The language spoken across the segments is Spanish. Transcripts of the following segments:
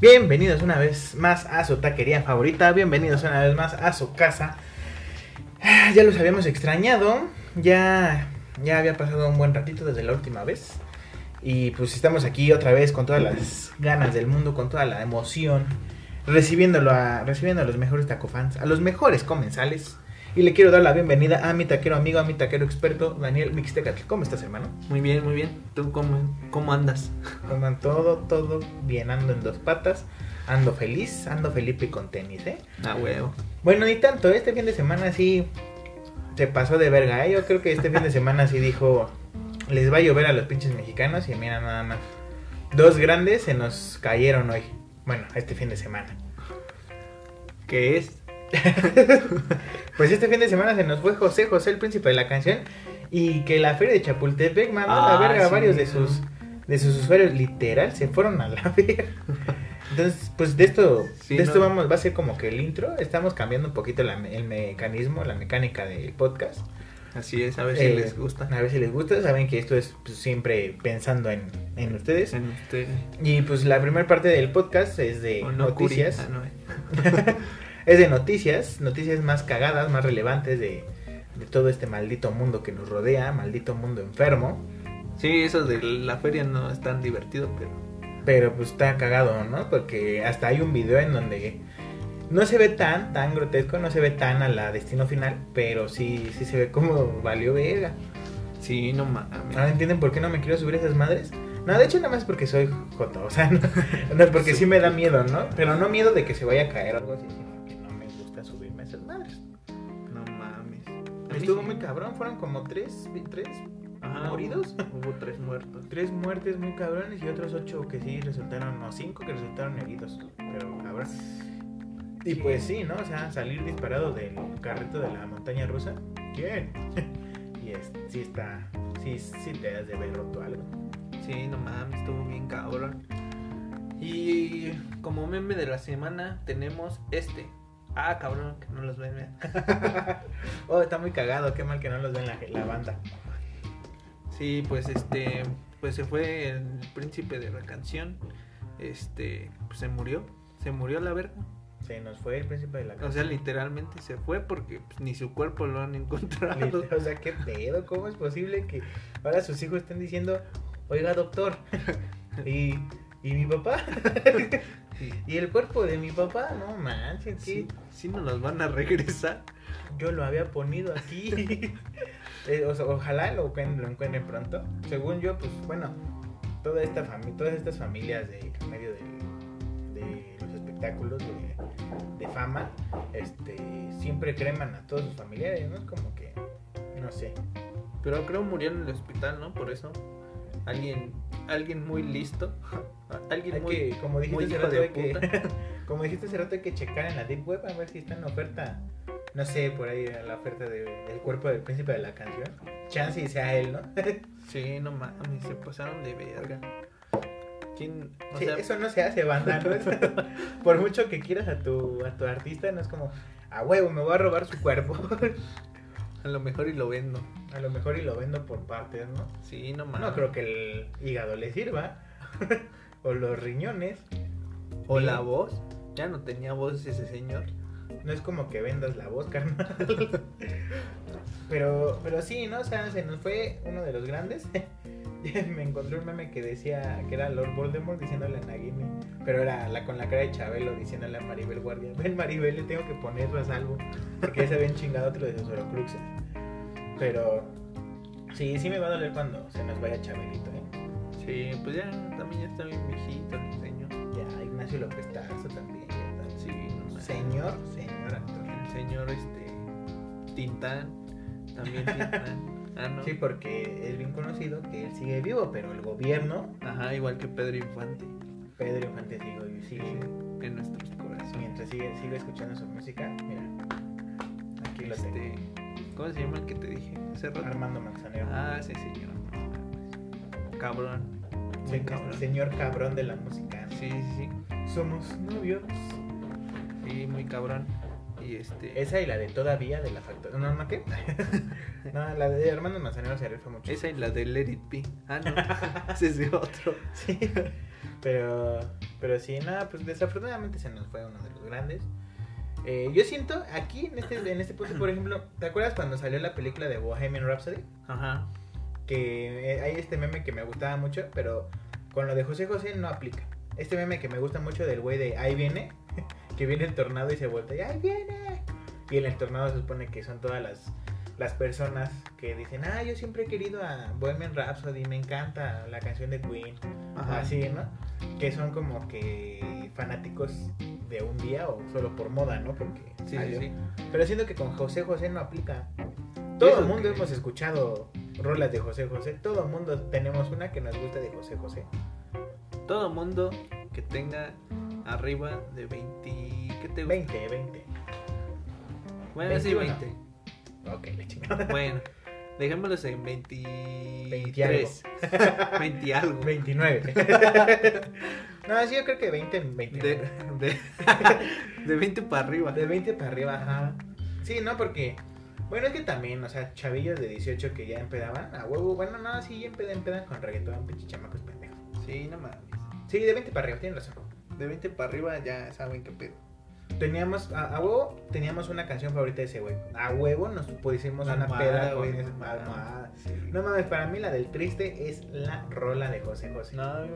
Bienvenidos una vez más a su taquería favorita, bienvenidos una vez más a su casa. Ah, Ya los habíamos extrañado, ya, ya había pasado un buen ratito desde la última vez. Y pues estamos aquí otra vez con todas las ganas del mundo, con toda la emoción, recibiéndolo a, recibiendo a los mejores tacofans, a los mejores comensales. Y le quiero dar la bienvenida a mi taquero amigo, a mi taquero experto, Daniel Mixtecatl. ¿Cómo estás, hermano? Muy bien, muy bien. ¿Tú cómo, cómo andas? Coman todo, todo bien, ando en dos patas, ando feliz, ando Felipe con tenis, ¿eh? Ah, huevo. Bueno, ni tanto, este fin de semana sí se pasó de verga, ¿eh? Yo creo que este fin de semana sí dijo, les va a llover a los pinches mexicanos y mira nada más. Dos grandes se nos cayeron hoy, bueno, este fin de semana. ¿Qué es? Pues este fin de semana se nos fue José, José el príncipe de la canción y que la feria de Chapultepec mandó a la Ah, verga a sí. varios de sus de sus usuarios literal se fueron a la verga. Entonces, pues de esto Sí, de esto no. vamos va a ser como que el intro, estamos cambiando un poquito la- el mecanismo, la mecánica del podcast. Así es, a ver si Eh, les gusta. A ver si les gusta, saben que esto es pues, siempre pensando en, en ustedes. En usted. Y pues la primera parte del podcast es de no, noticias. No, eh. es de noticias, noticias más cagadas, más relevantes de, de todo este maldito mundo que nos rodea, maldito mundo enfermo. Sí, eso de la feria no es tan divertido, pero. Pero pues está cagado, ¿no? Porque hasta hay un video en donde no se ve tan, tan grotesco, no se ve tan a la destino final, pero sí, sí se ve como valió verga. Sí, no mames. ¿Ahora entienden por qué no me quiero subir a esas madres? No, de hecho nada más porque soy joto, o sea, no, no es porque sí me da miedo, ¿no? Pero no miedo de que se vaya a caer o algo así, gusta subirme a esas madres. No mames. A mí Estuvo sí. muy cabrón, fueron como tres, tres, Ajá, ¿Moridos? Hubo tres muertos. tres muertes muy cabrones y otros ocho que sí resultaron, o cinco que resultaron heridos, pero cabrón. Y pues sí, ¿no? O sea, salir disparado del carrito de la montaña rusa, ¿quién? y es, sí está, sí, sí te has de haber roto algo. Sí, no mames, estuvo bien cabrón. Y como meme de la semana tenemos este. Ah, cabrón, que no los ven. vean. oh, está muy cagado, qué mal que no los ven la, la banda. Sí, pues este, pues se fue el príncipe de la canción. Este, pues se murió, se murió a la verga. Se nos fue el príncipe de la O sea, literalmente se fue porque pues, ni su cuerpo lo han encontrado. O sea, qué pedo, ¿cómo es posible que ahora sus hijos estén diciendo, oiga doctor, y, y mi papá? Y el cuerpo de mi papá, no manches, que Sí, sí nos los van a regresar. yo lo había ponido aquí. Eh, o sea, ojalá lo, lo encuentren pronto. Según yo, pues bueno, toda esta familia, todas estas familias de medio de, de los espectáculos de, de fama, este, siempre creman a todos sus familiares, ¿no? Es como que, no sé. Pero creo murió en el hospital, ¿no? Por eso. Alguien, alguien muy listo. Alguien Hay muy, que, como dijiste muy hace hijo rato, de hay que, como dijiste hace rato, hay que checar en la Deep Web a ver si está en oferta, no sé, por ahí la oferta de- del cuerpo del príncipe de la canción. Chance y sea él, ¿no? Sí, no mames, se pasaron de verga. ¿Quién? O Sí, sea, eso no se hace, banda. ¿no? Por mucho que quieras a tu, a tu artista, no es como, a huevo, me voy a robar su cuerpo. A lo mejor y lo vendo. a lo mejor y lo vendo por partes, ¿no? Sí, no mames. No creo que el hígado le sirva. o los riñones. O Bien. la voz. Ya no tenía voz ese señor. No es como que vendas la voz, carnal. pero, pero sí, ¿no? O sea, se nos fue uno de los grandes. Me encontré un meme que decía que era Lord Voldemort diciéndole a Nagini. Pero era la con la cara de Chabelo diciéndole a Maribel Guardia. Ven, Maribel, le tengo que ponerlo a salvo. Porque ya se habían chingado otro de sus horocruxes. Pero sí, sí me va a doler cuando se nos vaya Chabelito, ¿eh? Sí, pues ya también ya está bien viejito el señor. Ya, Ignacio López Tarso también. ya está. Sí, no. Señor, señor actor. El señor este Tintán. También Tintán. Ah, no. Sí, porque es bien conocido que él sigue vivo, pero el gobierno, Ajá, igual que Pedro Infante. Pedro Infante sigue, sigue En nuestros corazones. mientras sigue, sigue escuchando su música, mira, aquí lo tengo. Este, ¿Cómo se llama el que te dije? Armando Manzanero. Ah, sí, señor. Cabrón. Sí, Muy cabrón. señor cabrón de la música. Sí, sí, sí. Somos novios. Sí, muy cabrón. Y este. Esa y la de todavía de la factoría. No, no, ¿qué? no, la de Armando Manzanero se rifa mucho. Esa y la de Let It Be. Ah, no. Ese es de otro. Sí. Pero, Pero sí, nada, pues desafortunadamente se nos fue uno de los grandes. Eh, yo siento aquí en este, en este punto, por ejemplo, ¿te acuerdas cuando salió la película de Bohemian Rhapsody? Ajá. Que eh, hay este meme que me gustaba mucho, pero con lo de José José no aplica. Este meme que me gusta mucho del güey de ahí viene, que viene el tornado y se vuelve y ahí viene. Y en el tornado se supone que son todas las, las personas que dicen, ah, yo siempre he querido a Bohemian Rhapsody, me encanta la canción de Queen. Ajá. Así, ¿no? Que son como que fanáticos de un día o solo por moda, ¿no? Porque Sí, sí, sí. Pero siento que con José José no aplica. Todo el mundo que- hemos escuchado rolas de José José. Todo el mundo tenemos una que nos gusta de José José. Todo mundo que tenga arriba de 20. ¿Qué te gusta? 20, 20. Bueno, sí, 21. 20. Ok, la chingada. Bueno, dejémoslos en 23. 20 algo. 20 algo. 29. no, sí, yo creo que 20, 29. De, de, de 20 para arriba. De 20 para arriba, ajá. Sí, no, porque. Bueno, es que también, o sea, chavillos de 18 que ya empedaban a huevo. Bueno, no, sí, ya empedan, empedan con reggaetón, pinche chamacos pendejos. Sí, no mames. Sí, de 20 para arriba, tienes razón. De 20 para arriba ya saben qué pedo. Teníamos, a, a huevo, teníamos una canción favorita de ese güey. A huevo nos pusimos una Almohada, peda con güey, esa almohada. almohada. Sí. No mames, para mí la del triste es la rola de José José. No, a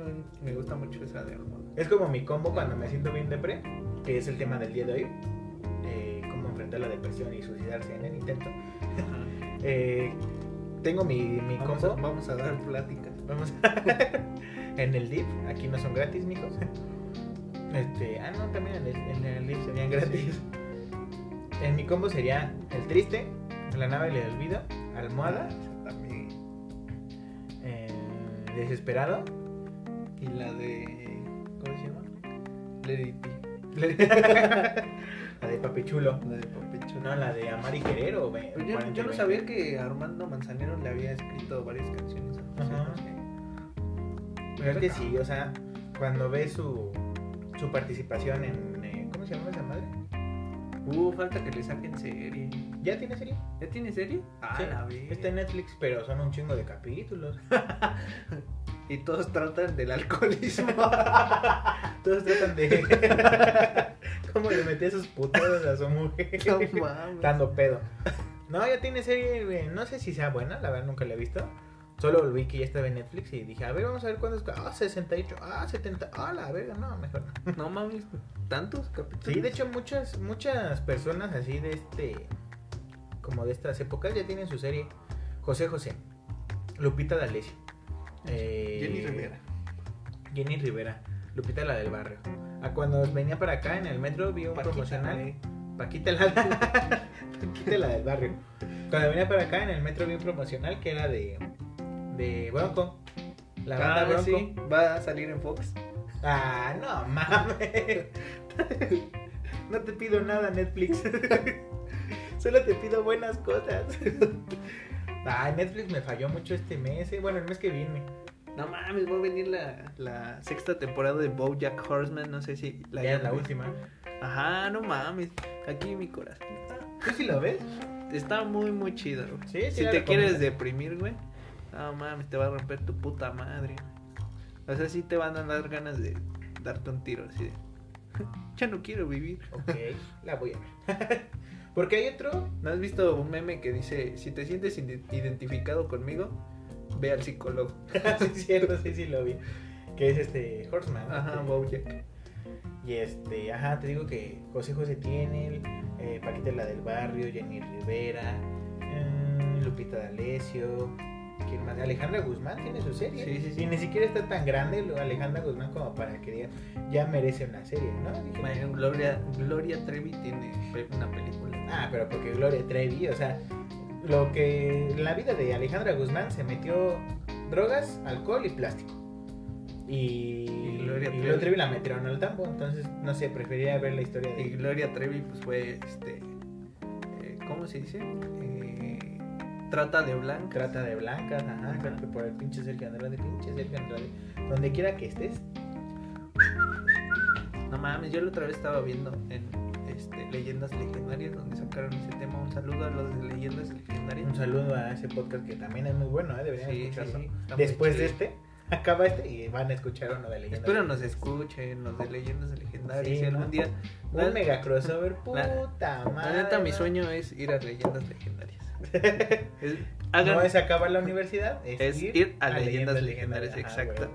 me gusta mucho esa de Armando. Es como mi combo cuando me siento bien depre, que es el tema del día de hoy. Eh, cómo enfrentar la depresión y suicidarse en el intento. Eh, tengo mi, mi Vamos, combo. a, vamos a dar pláticas. Vamos en el DIP, aquí no son gratis, mijos. Este, ah, no, también en el, en el serían gratis. En mi combo sería el triste, la nave del olvido, almohada, También. eh, desesperado. Y la de. ¿Cómo se llama? Be. la de Papi Chulo. La de Papecho. No, la de Amar y Querer o ve- Pero yo, 40 y yo no 20. sabía que Armando Manzanero le había escrito varias canciones a José. José. Pero es que sí, o sea, cuando ves su, su participación en. eh, ¿Cómo se llama esa madre? Uh, falta que le saquen serie. ¿Ya tiene serie? ¿Ya tiene serie? Ah, Sí, la verga. Está en Netflix, pero son un chingo de capítulos. Y todos tratan del alcoholismo. Todos tratan de. ¿Cómo le metía sus puteros a su mujer? no mames. Dando pedo. No, ya tiene serie. No sé si sea buena, la verdad nunca la he visto. Solo vi que ya estaba en Netflix y dije, a ver, vamos a ver cuándo es. Ah, 68. Ah, 70. Ah, la verga, no, mejor no. No mames, tantos capítulos. Sí, de hecho, muchas, muchas personas así de este. Como de estas épocas ya tienen su serie. José José. Lupita D'Alessio. eh, Jenny Rivera. Jenny Rivera. Lupita la del barrio. A cuando venía para acá en el metro vi un Paquita, promocional. güey. Paquita la, Paquita la del barrio. Cuando venía para acá en el metro vi un promocional que era de. De Bronco. La banda Ah, Bronco. sí, va a salir en Fox. Ah, no mames. No te pido nada, Netflix. Solo te pido buenas cosas. Ah, Netflix me falló mucho este mes. eh. Bueno, el mes que viene. No mames, va a venir la, la sexta temporada de BoJack Horseman, no sé si la ya es la última. Ajá, no mames. Aquí mi corazón. ¿Tú sí lo ves? Está muy, muy chido, güey. Sí, sí Si la te recomiendo. quieres deprimir, güey. No mames, te va a romper tu puta madre. O sea, sí te van a dar ganas de darte un tiro así de. ya no quiero vivir. Ok, la voy a ver. Porque hay otro. ¿No has visto un meme que dice: Si te sientes ide- identificado conmigo, ve al psicólogo? sí, cierto, sí, sí lo vi. Que es este Horseman. Ajá, BoJack. Y este, ajá, te digo que José José tiene, eh, Paquita la del barrio, Jenny Rivera, mm, Lupita D'Alessio, ¿quién más? Alejandra Guzmán tiene su serie. Sí, sí, sí. Y ni siquiera está tan grande Alejandra Guzmán como para que diga, ya merece una serie, ¿no? Dije, Gloria, Gloria Trevi tiene una película. ah, pero porque Gloria Trevi, o sea, lo que en la vida de Alejandra Guzmán se metió drogas, alcohol y plástico. Y, Y Gloria y Trevi. Trevi la metieron al tambo, entonces no sé, preferiría ver la historia de Y Gloria Trevi, pues fue este. eh, ¿Cómo se dice? Trata de blanca. Trata de blancas, ajá, Ajá. creo que por el pinche Sergio Andrade, pinche Sergio Andrade. Donde quiera que estés. No mames, yo la otra vez estaba viendo en este, Leyendas Legendarias donde sacaron ese tema. Un saludo a los de Leyendas Legendarias. Un saludo a ese podcast que también es muy bueno, ¿eh? deberían Sí, sí, escucharlo. sí, muy Después de este. acaba este y van a escuchar uno de leyendas. Espero nos escuchen los de leyendas legendarias. Sí, y algún ¿no? día. Un la- mega crossover, la- puta madre. La neta, mi sueño es ir a leyendas legendarias. Es- hagan- No es acabar la universidad, es, Es ir a leyendas legendarias, Ajá, exacto.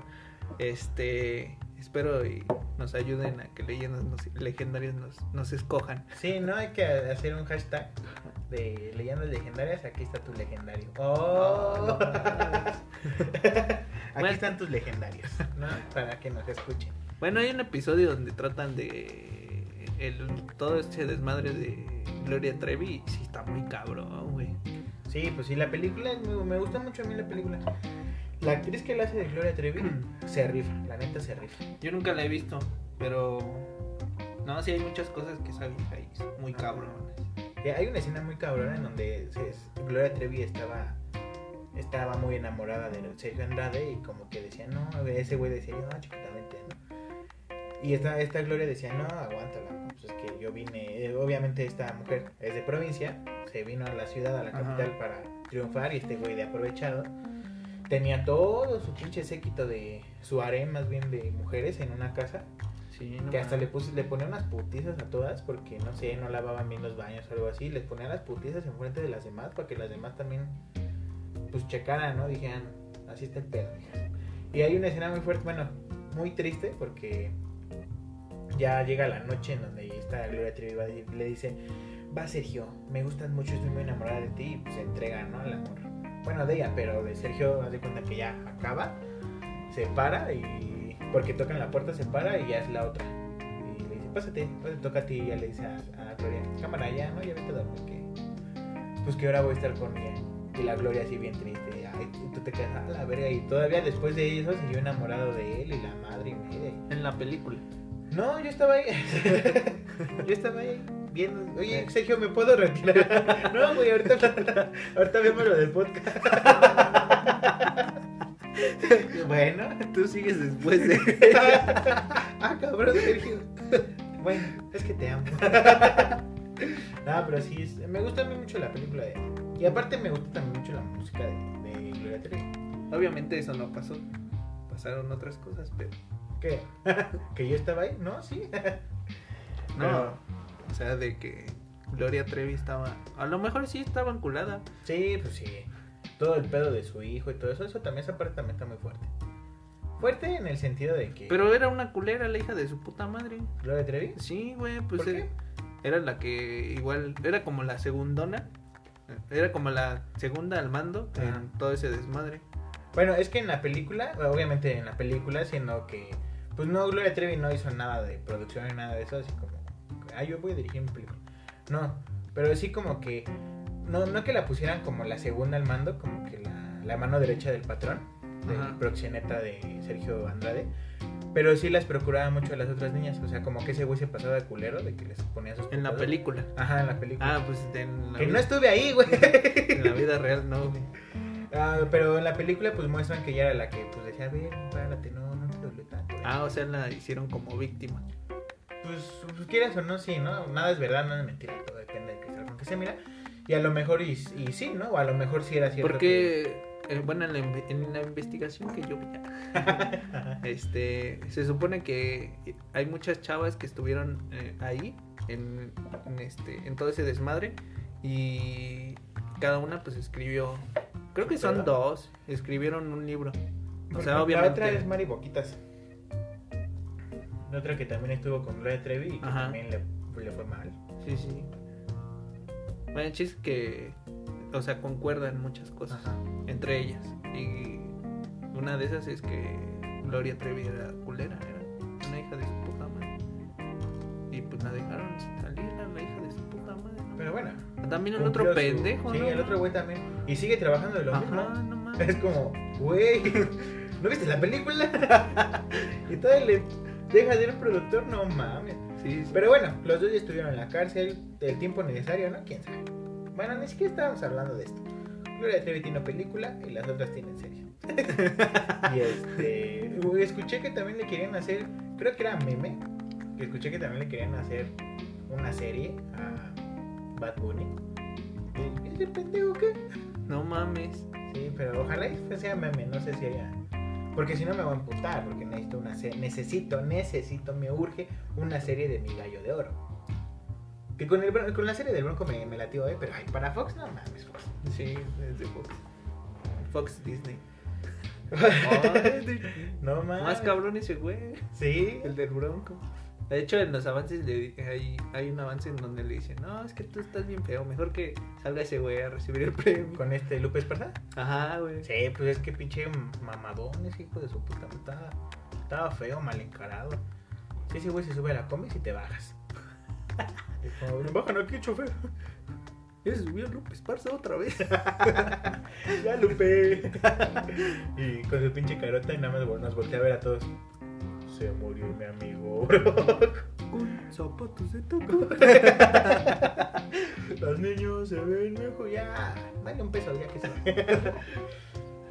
Este, espero y nos ayuden a que leyendas nos- legendarias nos, nos escojan. Sí, no hay que hacer un hashtag de leyendas legendarias. Aquí está tu legendario. Oh. No, no mames. Aquí Bueno. están tus legendarios, ¿no? Para que nos escuchen. Bueno, hay un episodio donde tratan de el, todo este desmadre de Gloria Trevi sí está muy cabrón, güey. Sí, pues sí, la película, me, gusta mucho a mí la película. La actriz que la hace de Gloria Trevi se rifa, la neta se rifa. Yo nunca la he visto, pero no, sí hay muchas cosas que salen ahí muy cabrones. Hay una escena muy cabrona en donde se- Gloria Trevi estaba estaba muy enamorada de Sergio Andrade y como que decía, no, ese güey decía, no, chiquitamente, ¿no? Y esta, esta Gloria decía, no, aguántala, ¿no? pues es que yo vine, eh, obviamente esta mujer es de provincia, se vino a la ciudad, a la Ajá. capital para triunfar y este güey de aprovechado tenía todo su pinche séquito de su harem más bien de mujeres en una casa Sí, no que hasta le puse, le ponía unas putizas a todas porque no sé, no lavaban bien los baños o algo así, les ponía las putizas enfrente de las demás para que las demás también pues checaran, ¿no? Dijeran, así está el pedo, hijas". Y hay una escena muy fuerte, bueno, muy triste porque ya llega la noche en donde esta Gloria Trevi y le dice, va Sergio, me gustas mucho, estoy muy enamorada de ti y se entrega, ¿no? Al amor. Bueno, de ella, pero de Sergio, haz de cuenta que ya acaba, se para y porque tocan la puerta, se para y ya es la otra. Y le dice, pásate, te toca a ti y ya le dice a, Gloria, cámara, ya, ¿no? Ya vete a dormir, que pues que ahora voy a estar con ella. Y la Gloria así bien triste, y tú te quedas a la verga y todavía después de eso siguió enamorado de él y la madre y media. En la película. No, yo estaba ahí. yo estaba ahí viendo. Oye, Sergio, ¿me puedo retirar? no, güey, ahorita, ahorita vemos lo del podcast. bueno. Tú sigues después de. ah, cabrón, Sergio. bueno, es que te amo. no, pero sí, es- me gusta a mí mucho la película de. Y aparte me gusta también mucho la música de, de Gloria Trevi. Obviamente eso no pasó. Pasaron otras cosas, pero. ¿Qué? ¿Que yo estaba ahí? No, sí. No. Pero- O sea, de que Gloria Trevi estaba. A lo mejor sí estaba enculada. Sí, pues sí. Todo el pedo de su hijo y todo eso, eso también, esa parte también está muy fuerte. Fuerte en el sentido de que. Pero era una culera la hija de su puta madre. Gloria Trevi. Sí, güey, pues ¿Por era, qué? era la que igual. Era como la segundona. Era como la segunda al mando en todo ese desmadre. Bueno, es que en la película, obviamente en la película, siendo que. Pues no, Gloria Trevi no hizo nada de producción ni nada de eso, así como. Ah, yo voy a dirigir mi película. No, pero sí como que. No, no que la pusieran como la segunda al mando, como que la, la mano derecha del patrón, del Ajá. proxeneta de Sergio Andrade. Pero sí las procuraba mucho a las otras niñas. O sea, como que ese güey se pasaba de culero de que les ponía sus En la película. Ajá, en la película. Ah, pues en la, que vida, no estuve ahí, güey. en la vida real no, güey. Ah, pero en la película pues muestran que ella era la que pues decía, a ver, párate, no, Ah, o sea, la hicieron como víctima. Pues, pues quieras o no, sí, ¿no? Nada es verdad, nada es mentira, todo depende del cristal con que se mira. Y a lo mejor, y, y sí, ¿no? O a lo mejor sí era cierto. que- Porque, eh, bueno, en la, en la investigación que yo vi, este, se supone que hay muchas chavas que estuvieron eh, ahí, en, en este, en todo ese desmadre, y cada una pues escribió, creo que son dos, escribieron un libro. O sea, La obviamente. otra es Mari Boquitas. La otra que también estuvo con Gloria Trevi y que Ajá. también le, le fue mal. Sí, sí. Bueno, el chiste es que, o sea, concuerdan muchas cosas Ajá. entre ellas. Y una de esas es que Gloria Trevi era culera, era una hija de su puta madre. Y pues la dejaron salir a la hija de su puta madre. ¿no? Pero bueno. También el otro su- pendejo, Sí, ¿no? el otro güey también. Y sigue trabajando de lo Ajá, mismo. no mames. Es como, güey, ¿no viste la película? y todavía le deja de ser productor, no mames. Sí, sí. Pero bueno, los dos ya estuvieron en la cárcel el tiempo necesario, ¿no? ¿Quién sabe? Bueno, ni siquiera estábamos hablando de esto. Gloria Trevi tiene película y las otras tienen serie. y este, escuché que también le querían hacer, creo que era meme, que escuché que también le querían hacer una serie a Bad Bunny. ¿Y ¿Ese pendejo qué? No mames. Sí, pero ojalá y sea meme, no sé si haya. Porque si no me voy a emputar, porque necesito una necesito, necesito, me urge una serie de mi gallo de oro. Que con, el, con la serie del Bronco me, me latió, ¿eh? Pero ay, para Fox, no mames, Fox. Sí, es de Fox. Fox Disney. No mames. Más cabrón ese güey. Sí. El del Bronco. De hecho, en los avances le- hay, hay un avance en donde le dicen, no, es que tú estás bien feo, mejor que salga ese güey a recibir el premio. Con este Lupe Esparza. Ajá, güey. Sí, pues es que pinche mamadón, ese hijo de su puta. Estaba, estaba feo, mal encarado. Sí, ese güey se sube a la combi y te bajas. Es como, bajan aquí, chofer. Ya se subió Lupe Esparza otra vez. ya, Lupe. y con su pinche carota y nada más nos voltea a ver a todos. Se murió mi amigo, bro. Con zapatos de taco. Los niños se ven mejor. Ya, dale un peso, ya que se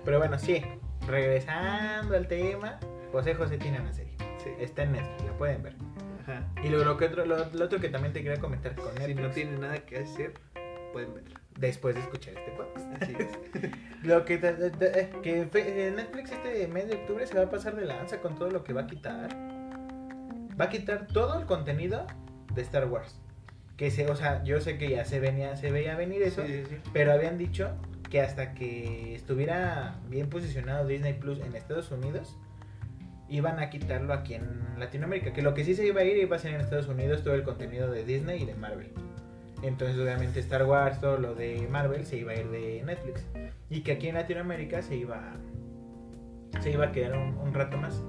Pero bueno, sí. Regresando al tema, José José tiene una serie. Sí. Está en Netflix, la pueden ver. Ajá. Y luego lo, que otro, lo, lo otro que también te quería comentar con Si Netflix, no tienen nada que hacer, pueden ver. Después de escuchar este podcast. Así es. Lo que, eh, que fe- eh, Netflix este mes de octubre se va a pasar de lanza con todo lo que va a quitar. Va a quitar todo el contenido de Star Wars. Que se, o sea, yo sé que ya se venía, se veía venir eso, Sí, sí, sí. pero habían dicho que hasta que estuviera bien posicionado Disney Plus en Estados Unidos, iban a quitarlo aquí en Latinoamérica. Que lo que sí se iba a ir iba a ser en Estados Unidos todo el contenido de Disney y de Marvel. Entonces, obviamente, Star Wars, todo lo de Marvel se iba a ir de Netflix. Y que aquí en Latinoamérica se iba, se iba a quedar un, un rato más.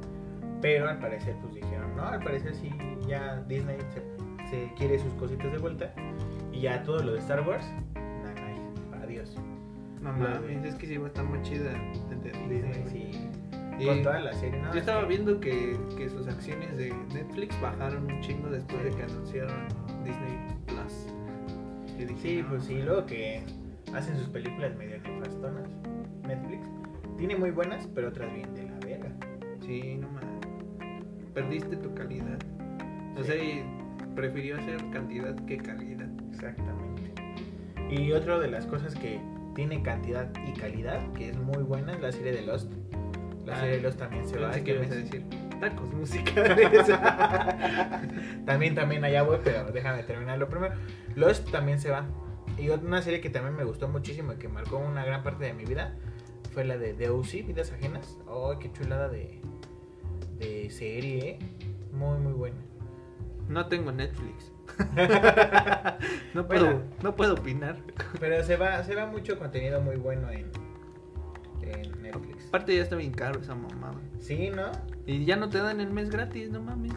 Pero al parecer, pues dijeron, no, al parecer sí, ya Disney se, se quiere sus cositas de vuelta. Y ya todo lo de Star Wars, nada, adiós. No Lo mames, de- es que sí va a estar muy chida. de Disney, sí. Con toda la serie, ¿no? Yo estaba viendo que, que sus acciones de Netflix bajaron un chingo después de que anunciaron Disney Plus. Dije, Sí, no, pues sí, luego que hacen sus películas medio nefastonas. Netflix tiene muy buenas, pero otras bien de la verga. Sí, no mames. Perdiste tu calidad. O Sí. sea, prefirió hacer cantidad que calidad. Exactamente. Y otra de las cosas que tiene cantidad y calidad, que es muy buena, es la serie de Lost. La Ah, serie de Lost también se va. Este a mes. Tacos musicales. también, también allá voy, pero déjame terminarlo primero. Lost también se va. Y otra- una serie que también me gustó muchísimo y que marcó una gran parte de mi vida fue la de The O.C., Vidas Ajenas. ¡Oh, qué chulada de, de serie! ¿eh? Muy, muy buena. no tengo Netflix. no, Bueno. puedo, no puedo opinar. Pero se va, se va mucho contenido muy bueno en, en Netflix. Aparte ya está bien caro esa mamada. Sí, ¿no? Y ya no te dan el mes gratis, no mames.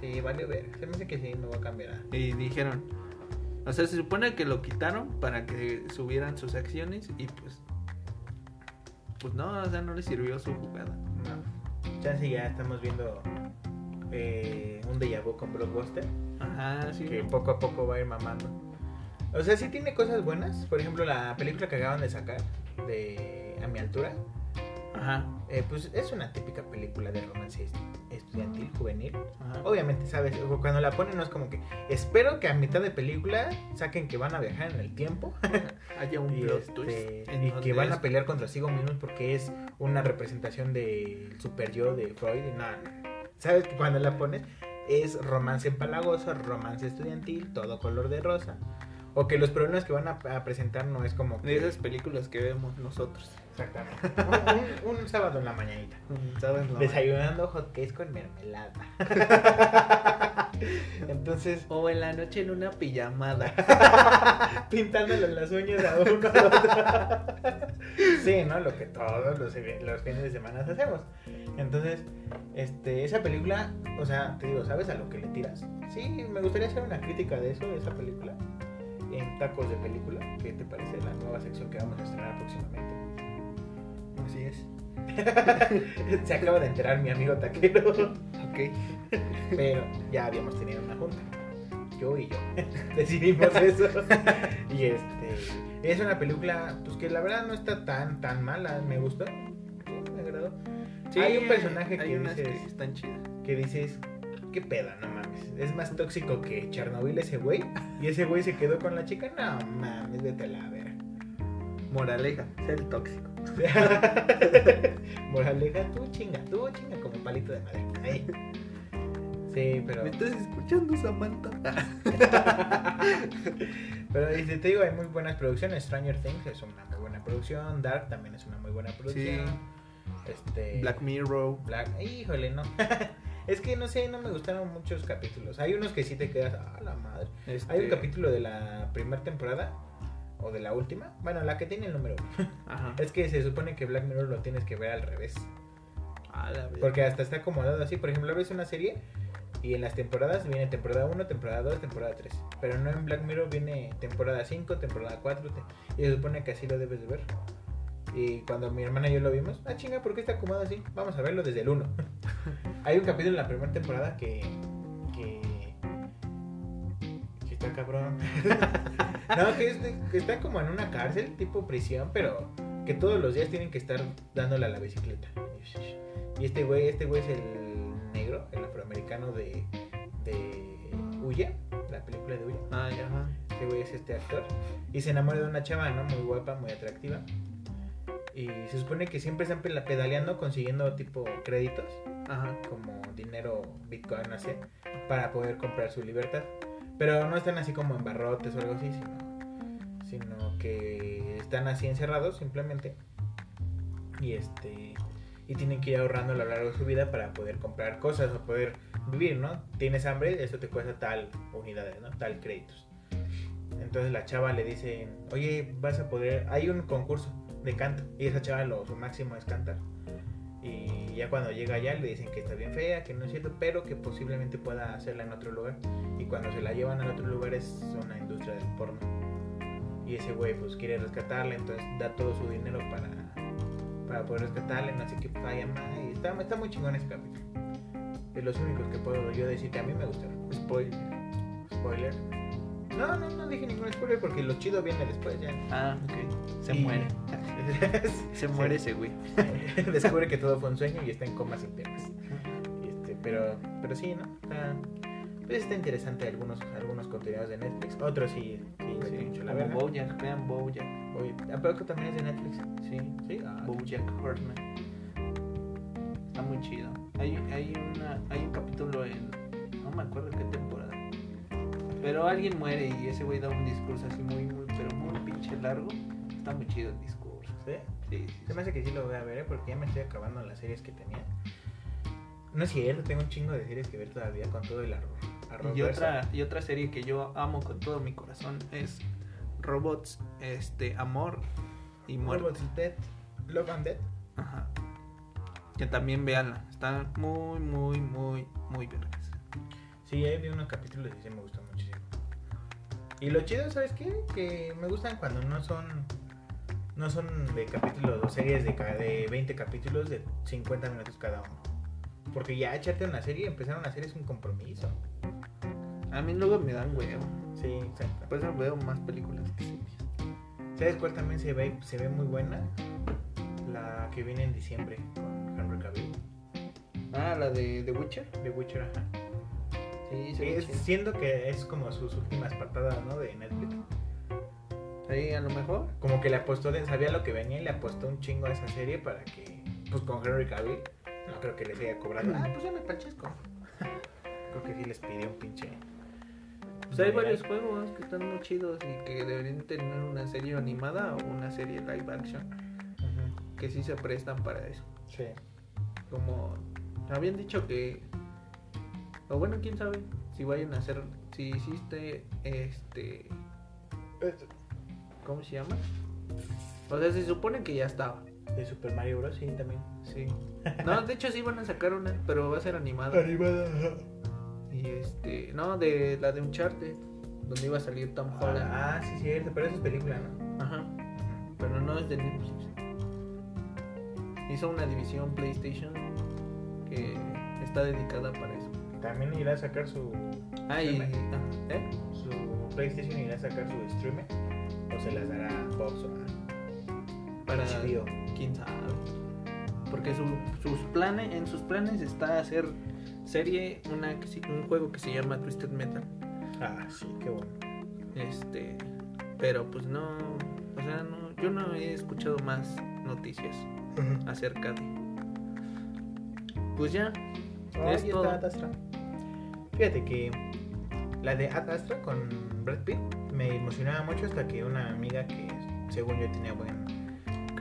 Sí, vale ver. Se me hace que sí, me voy a cambiar. Y dijeron, o sea, se supone que lo quitaron para que subieran sus acciones y pues, pues no, o sea, no le sirvió su jugada. No. Chance ya estamos viendo eh, un déjà vu con Blockbuster. Ajá, sí. que ¿no? poco a poco va a ir mamando. O sea, sí tiene cosas buenas. Por ejemplo, la película que acaban de sacar de A mi altura. Ajá. eh, pues es una típica película de romance estudiantil, juvenil. ajá. Obviamente, ¿sabes? Cuando la ponen no es como que espero que a mitad de película saquen que van a viajar en el tiempo Haya un y, plot este, twist. en y que van a pelear contra Sigo Minus porque es una representación del super yo de Freud. Y nada, ¿sabes? Que cuando la pones es romance empalagoso, romance estudiantil, todo color de rosa. O que los problemas que van a, a presentar no es como De esas películas que vemos nosotros. Exactamente. un, un- un sábado en la mañanita. ¿Sabes? No, Desayunando hot cakes con mermelada. Entonces, O en la noche en una pijamada. pintándole las uñas a uno al otro. Sí, ¿no? Lo que todos los, los fines de semana hacemos. Entonces, este, esa película, o sea, te digo, ¿sabes a lo que le tiras? Sí, me gustaría hacer una crítica de eso, de esa película. En tacos de película. ¿Qué te parece la nueva sección que vamos a estrenar próximamente? Así es. Se acaba de enterar mi amigo taquero. Ok. Pero ya habíamos tenido una junta. Yo y yo. Decidimos eso. y este. Es una película, pues que la verdad no está tan, tan mala. Me gustó. Sí, me agradó. hay un personaje hay que, dices, que están chidas. que dices, ¿qué pedo? No mames. Es más tóxico que Chernobyl ese güey. Y ese güey se quedó con la chica. No mames, vete a la verga. Moraleja, ser tóxico. Moraleja, tú chinga, tú chinga como palito de madera. Ahí. Sí, pero. ¿Me estás escuchando, Samantha? Pero dice, te digo, hay muy buenas producciones. Stranger Things es una muy buena producción. Dark también es una muy buena producción. Este. Black Mirror. Black. Híjole, no. es que no sé, no me gustaron muchos capítulos. Hay unos que sí te quedas, ah, la madre. Este... Hay un capítulo de la primera temporada. O de la última. Bueno, la que tiene el número. Ajá. es que se supone que Black Mirror lo tienes que ver al revés. Ah, la verdad. Porque hasta está acomodado así. Por ejemplo, ves una serie y en las temporadas viene temporada 1, temporada 2, temporada 3. Pero no en Black Mirror viene temporada 5, temporada 4. te- Y se supone que así lo debes de ver. Y cuando mi hermana y yo lo vimos, ah, chinga, ¿por qué está acomodado así? Vamos a verlo desde el 1. Hay un capítulo en la primera temporada que. que. que está cabrón. no, que, es de- que está como en una cárcel, tipo prisión, pero que todos los días tienen que estar dándole a la bicicleta. Y este güey, este güey es el negro, el afroamericano de, de Huya, la película de Huya. Ah, ya, ajá. Este güey es este actor. Y se enamora de una chava, ¿no? Muy guapa, muy atractiva. Y se supone que siempre están pedaleando, consiguiendo tipo créditos, Ajá. como dinero, bitcoin, no sé, para poder comprar su libertad. Pero no están así como en barrotes o algo así, sino, sino que están así encerrados simplemente. Y este y tienen que ir ahorrando a lo largo de su vida para poder comprar cosas o poder vivir, ¿no? Tienes hambre, eso te cuesta tal unidades, ¿no? Tal créditos. Entonces la chava le dice, oye, vas a poder, hay un concurso de canto y esa chava lo su máximo es cantar. Y ya cuando llega allá le dicen que está bien fea, que no es cierto, pero que posiblemente pueda hacerla en otro lugar. Y cuando se la llevan al otro lugar es una industria del porno. Y ese güey pues quiere rescatarla, entonces da todo su dinero para, para poder rescatarla, no sé qué falla más. Y está, está muy chingón ese capítulo. De los únicos que puedo yo decir que a mí me gustaron. Spoiler. Spoiler. No, no, no dije ningún spoiler porque lo chido viene después ya. Ah, ok. Se Y- muere. Se muere ese güey. Descubre que todo fue un sueño y está en coma sin piernas. Y Este, pero, pero sí, ¿no? Está, pues está interesante algunos, algunos contenidos de Netflix. Otros sí, sí, vete Sí, mucho la verga. Bojack, vean Bojack. Oye, ¿a poco también es de Netflix? Sí, Sí, ah, Bojack Horseman. Está muy chido. Hay, hay, una, hay un capítulo en. No me acuerdo qué temporada. Pero alguien muere y ese güey da un discurso así muy, muy, pero muy pinche largo. Está muy chido el discurso. ¿sí? Sí, sí, Se me hace que sí lo voy a ver, ¿eh? porque ya me estoy acabando las series que tenía. No es cierto, tengo un chingo de series que ver todavía con todo el arroz. arroz Y otra, y otra serie que yo amo con todo mi corazón es Robots, este, Amor y Muerte. Robots Dead, Love and Dead. Ajá. Que también veanla. Está muy, muy, muy, muy vergas. Sí, ahí vi unos capítulos y sí me gustó. Y lo chido, ¿sabes qué? Que me gustan cuando no son no son de capítulos o series de, de 20 capítulos de 50 minutos cada uno. Porque ya echarte una serie, empezar una serie es un compromiso. A mí luego me dan huevo. Sí, exacto. Por eso veo más películas que series. ¿Sabes cuál también se ve, se ve muy buena? La que viene en diciembre con Henry Cavill. Ah, la de The Witcher. The Witcher, ajá. Sí, Sí, es- siento que es como sus últimas patadas, ¿no? De Netflix. Ahí a lo mejor. Como que le apostó, sabía lo que venía y le apostó un chingo a esa serie para que, pues con Henry Cavill, no creo que les haya cobrado. Ah, pues ya me pachesco. creo que sí les pidió un pinche. Pues hay varios juegos que están muy chidos y que deberían tener una serie animada o una serie live action. Que sí se prestan para eso. Sí. Como habían dicho que. O bueno, quién sabe. Si vayan a hacer. Si hiciste este. ¿Cómo se llama? O sea, se supone que ya estaba. De Super Mario Bros. Sí, también. Sí. No, de hecho sí van a sacar una, pero va a ser animada. Animada. Y este, no, de la de Uncharted, donde iba a salir Tom Holland. Ah, sí, cierto, pero eso es película, ¿no? Ajá. Pero no es de Netflix. Hizo una división PlayStation que está dedicada para eso. También irá a sacar su, Ah, y. ¿Eh? su PlayStation, irá a sacar su streamer. O se las dará a Fox o a Para. HBO. Quién sabe. Porque su- sus planes, en sus planes está hacer serie, una, un juego que se llama Twisted Metal. Ah, sí, qué bueno. Este, pero pues no, o sea, no, yo no he escuchado más noticias acerca de. pues ya. Es está. Fíjate que la de Ad Astra con Brad Pitt me emocionaba mucho hasta que una amiga que según yo tenía buen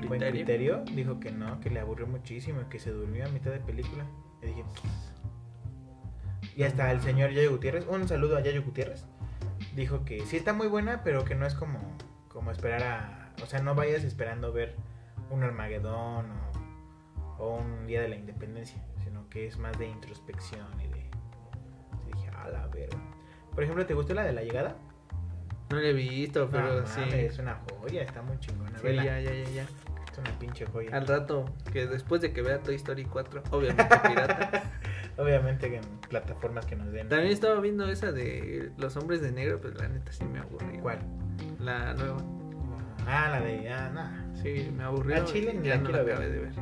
buen Criterio. criterio dijo que no, que le aburrió muchísimo, que se durmió a mitad de película. Y dije, y hasta el señor Yayo Gutiérrez, un saludo a Yayo Gutiérrez, dijo que sí está muy buena, pero que no es como, como esperar a, o sea, no vayas esperando ver un Armagedón o, o un Día de la Independencia, sino que es más de introspección y a la verga. Por ejemplo, ¿te gustó la de la llegada? No la he visto, pero No, sí. es una joya, está muy chingona. Sí, vela. ya, ya, ya, ya. Es una pinche joya. Al rato, que después de que vea Toy Story 4, obviamente pirata. Obviamente en plataformas que nos den. También estaba viendo esa de los hombres de negro, pero la neta sí me aburrió. ¿Cuál? La nueva. Ah, la de. Ah, nada. Sí, me aburrió. Al chile ya no la acabé de ver.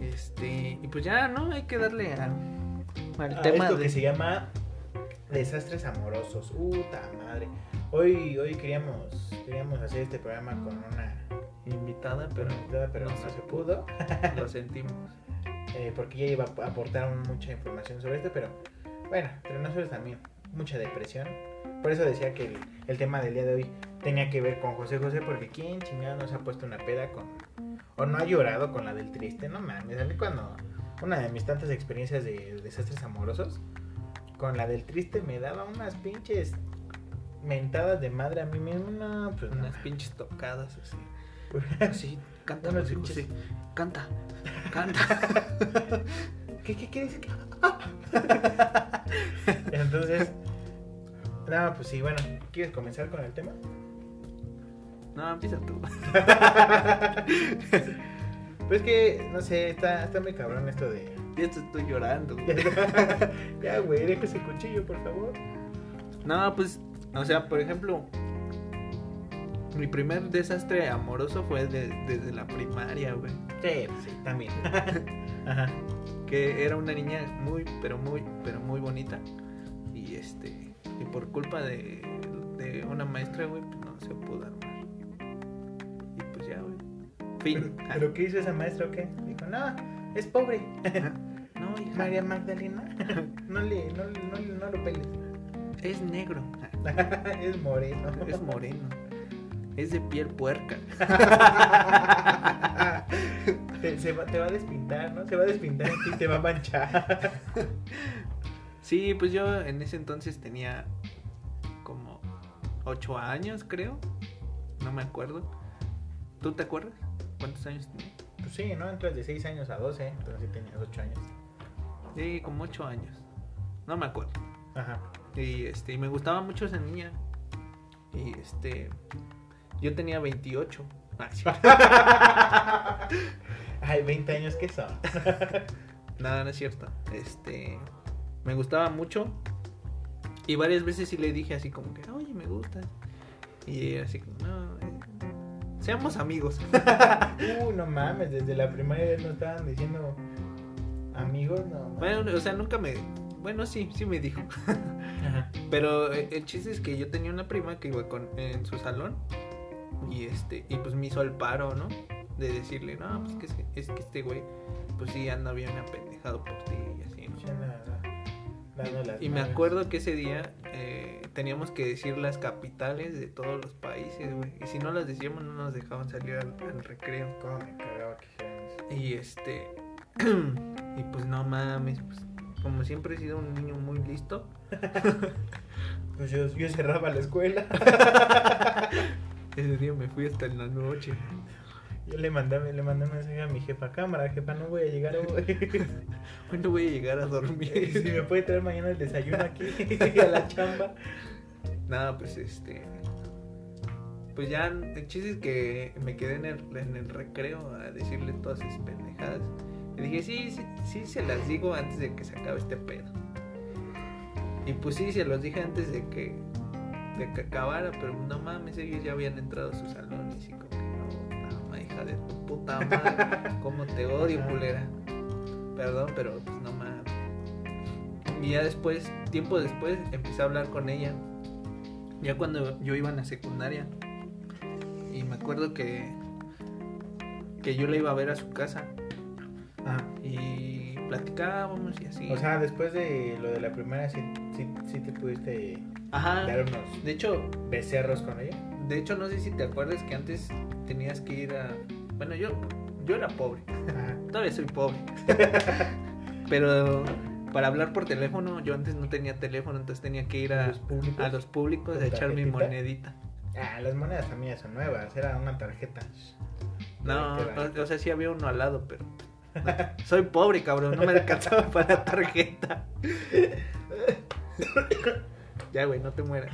Este, y pues ya, ¿no? Hay que darle a, al Ah, tema esto de que se llama Desastres Amorosos. Puta madre. Hoy, hoy queríamos, queríamos hacer este programa con una invitada, pero invitada, pero no, se pudo. lo sentimos. eh, porque ella iba a aportar mucha información sobre esto, pero bueno, entre nosotros también, mucha depresión. Por eso decía que el, el tema del día de hoy tenía que ver con José José, porque quién chingado nos ha puesto una peda con... O no ha llorado con la del triste, no mames. A mí cuando una de mis tantas experiencias de desastres amorosos, con la del triste me daba unas pinches mentadas de madre a mí mismo. No, pues no. Unas pinches tocadas así. ¿Qué, Así, canta, José pinches-. Canta, canta. qué, qué dice? Entonces, no, pues sí, bueno, ¿quieres comenzar con el tema? No, empieza tú. Pues que, no sé, está, está muy cabrón esto de... Ya te estoy llorando. ya, güey, deja ese cuchillo, por favor. No, pues, o sea, por ejemplo, mi primer desastre amoroso fue de- desde la primaria, güey. Sí, sí, también. Ajá. Que era una niña muy, pero muy, pero muy bonita. Y este, y por culpa de, de una maestra, güey, pues no se pudo Fin. ¿Pero, ¿Pero qué hizo esa maestra o qué? Dijo, no, es pobre. No, hija, María Magdalena, no, le, no, no, no lo peles. es negro. es moreno. Es moreno. Es de piel puerca. te, se va, te va a despintar, ¿no? Se va a despintar en ti y te va a manchar. Sí, pues yo en ese entonces tenía como 8 años, creo. No me acuerdo. ¿Tú te acuerdas? ¿Cuántos años tenía? Pues sí, ¿no? Entras de 6 años a 12, entonces sí tenías 8 años. Sí, como 8 años. No me acuerdo. Ajá. Y este, y me gustaba mucho esa niña. Y este, yo tenía 28. Ah, sí. Ay, 20 años que son. Nada, no es cierto. Este, me gustaba mucho. Y varias veces sí le dije así como que, oye, me gustas. Y así como, no, eh, seamos amigos. Uh, no mames, desde la primaria no estaban diciendo amigos, no. mames. Bueno, o sea, nunca me... Bueno, sí, sí me dijo. Ajá. Pero eh, el chiste es que yo tenía una prima que iba con, en su salón. Y este, y pues me hizo el paro, ¿no? De decirle, no, pues que es, que- es que este güey, pues sí anda bien apendejado por ti y así, ¿no? Ya nada, dando las Y me acuerdo que ese día eh, teníamos que decir las capitales de todos los países, güey. Y si no las decíamos, no nos dejaban salir al, al recreo. Cómo me cagaba que. Y este. y pues no mames, pues, como siempre he sido un niño muy listo. Pues yo, yo cerraba la escuela. Ese día me fui hasta en la noche. Yo le mandé, le mandé un mensaje a mi jefa, cámara, jefa, no voy a llegar hoy. ¿Cuándo voy a llegar a si dormir? me puede traer mañana el desayuno aquí a la chamba. Nada, pues este. Pues ya, el chiste es que me quedé en el, en el recreo a decirle todas esas pendejadas. Y dije, sí, sí, sí, se las digo antes de que se acabe este pedo. Y pues sí, se los dije antes de que, de que acabara, pero no mames, ellos ya habían entrado a su salón y hija de tu puta madre, cómo te odio, culera. Perdón, pero pues no mames. Y ya después, tiempo después, empecé a hablar con ella. Ya cuando yo iba en la secundaria. Y me acuerdo que, que yo la iba a ver a su casa. Ah, Y platicábamos y así. O sea, después de lo de la primera, sí, sí, sí te pudiste Ajá. dar unos De hecho, becerros con ella. de hecho no sé si te acuerdas que antes tenías que ir a bueno, yo yo era pobre. Ajá. Todavía soy pobre. Pero para hablar por teléfono, yo antes no tenía teléfono, entonces tenía que ir a, Los públicos. a los públicos a ¿Con echar mi monedita. Ah, las monedas también son nuevas, era una tarjeta. No, o, sea, sí había uno al lado, pero no. soy pobre, cabrón, no me alcanzaba para la tarjeta. ya, güey, no te mueras.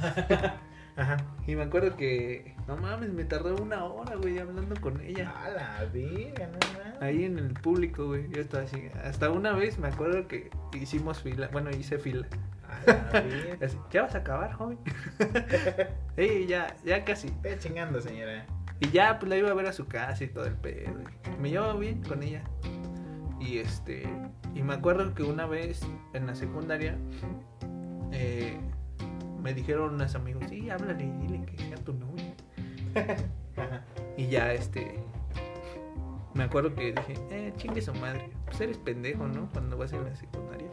Ajá. Y me acuerdo que, no mames, me tardó una hora, güey, hablando con ella. A la verga, no mames. Ahí en el público, güey, yo estaba así. Hasta una vez me acuerdo que hicimos fila, bueno, hice fila. A la. Así, ¿Ya vas a acabar, joven? Ey, ya, ya casi. Ve chingando, señora. Y ya, pues la iba a ver a su casa y todo el pedo. Me llevaba bien con ella. Y este, y me acuerdo que una vez en la secundaria eh, me dijeron unos amigos, sí, háblale y dile que sea tu novia. Y ya, este, me acuerdo que dije, eh, chingue su madre, pues eres pendejo, ¿no? Cuando vas en la secundaria.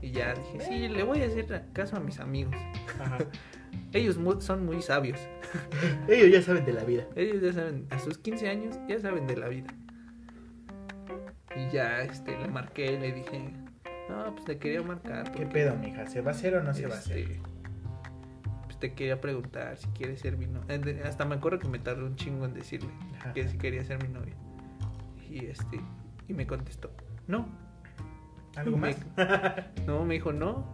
Y ya dije, sí, le voy a hacer caso a mis amigos. Ajá. Ellos mu- son muy sabios. Ellos ya saben de la vida. Ellos ya saben, a sus 15 años ya saben de la vida. Y ya este, le marqué, le dije, no, pues te quería marcar. ¿Qué pedo, mija? ¿Se va a hacer o no se va a hacer? Te quería preguntar si quieres ser mi novia. Hasta me acuerdo que me tardó un chingo en decirle que si quería ser mi novia. Y este, y me contestó, no. ¿Algo Me- más? No, me dijo no.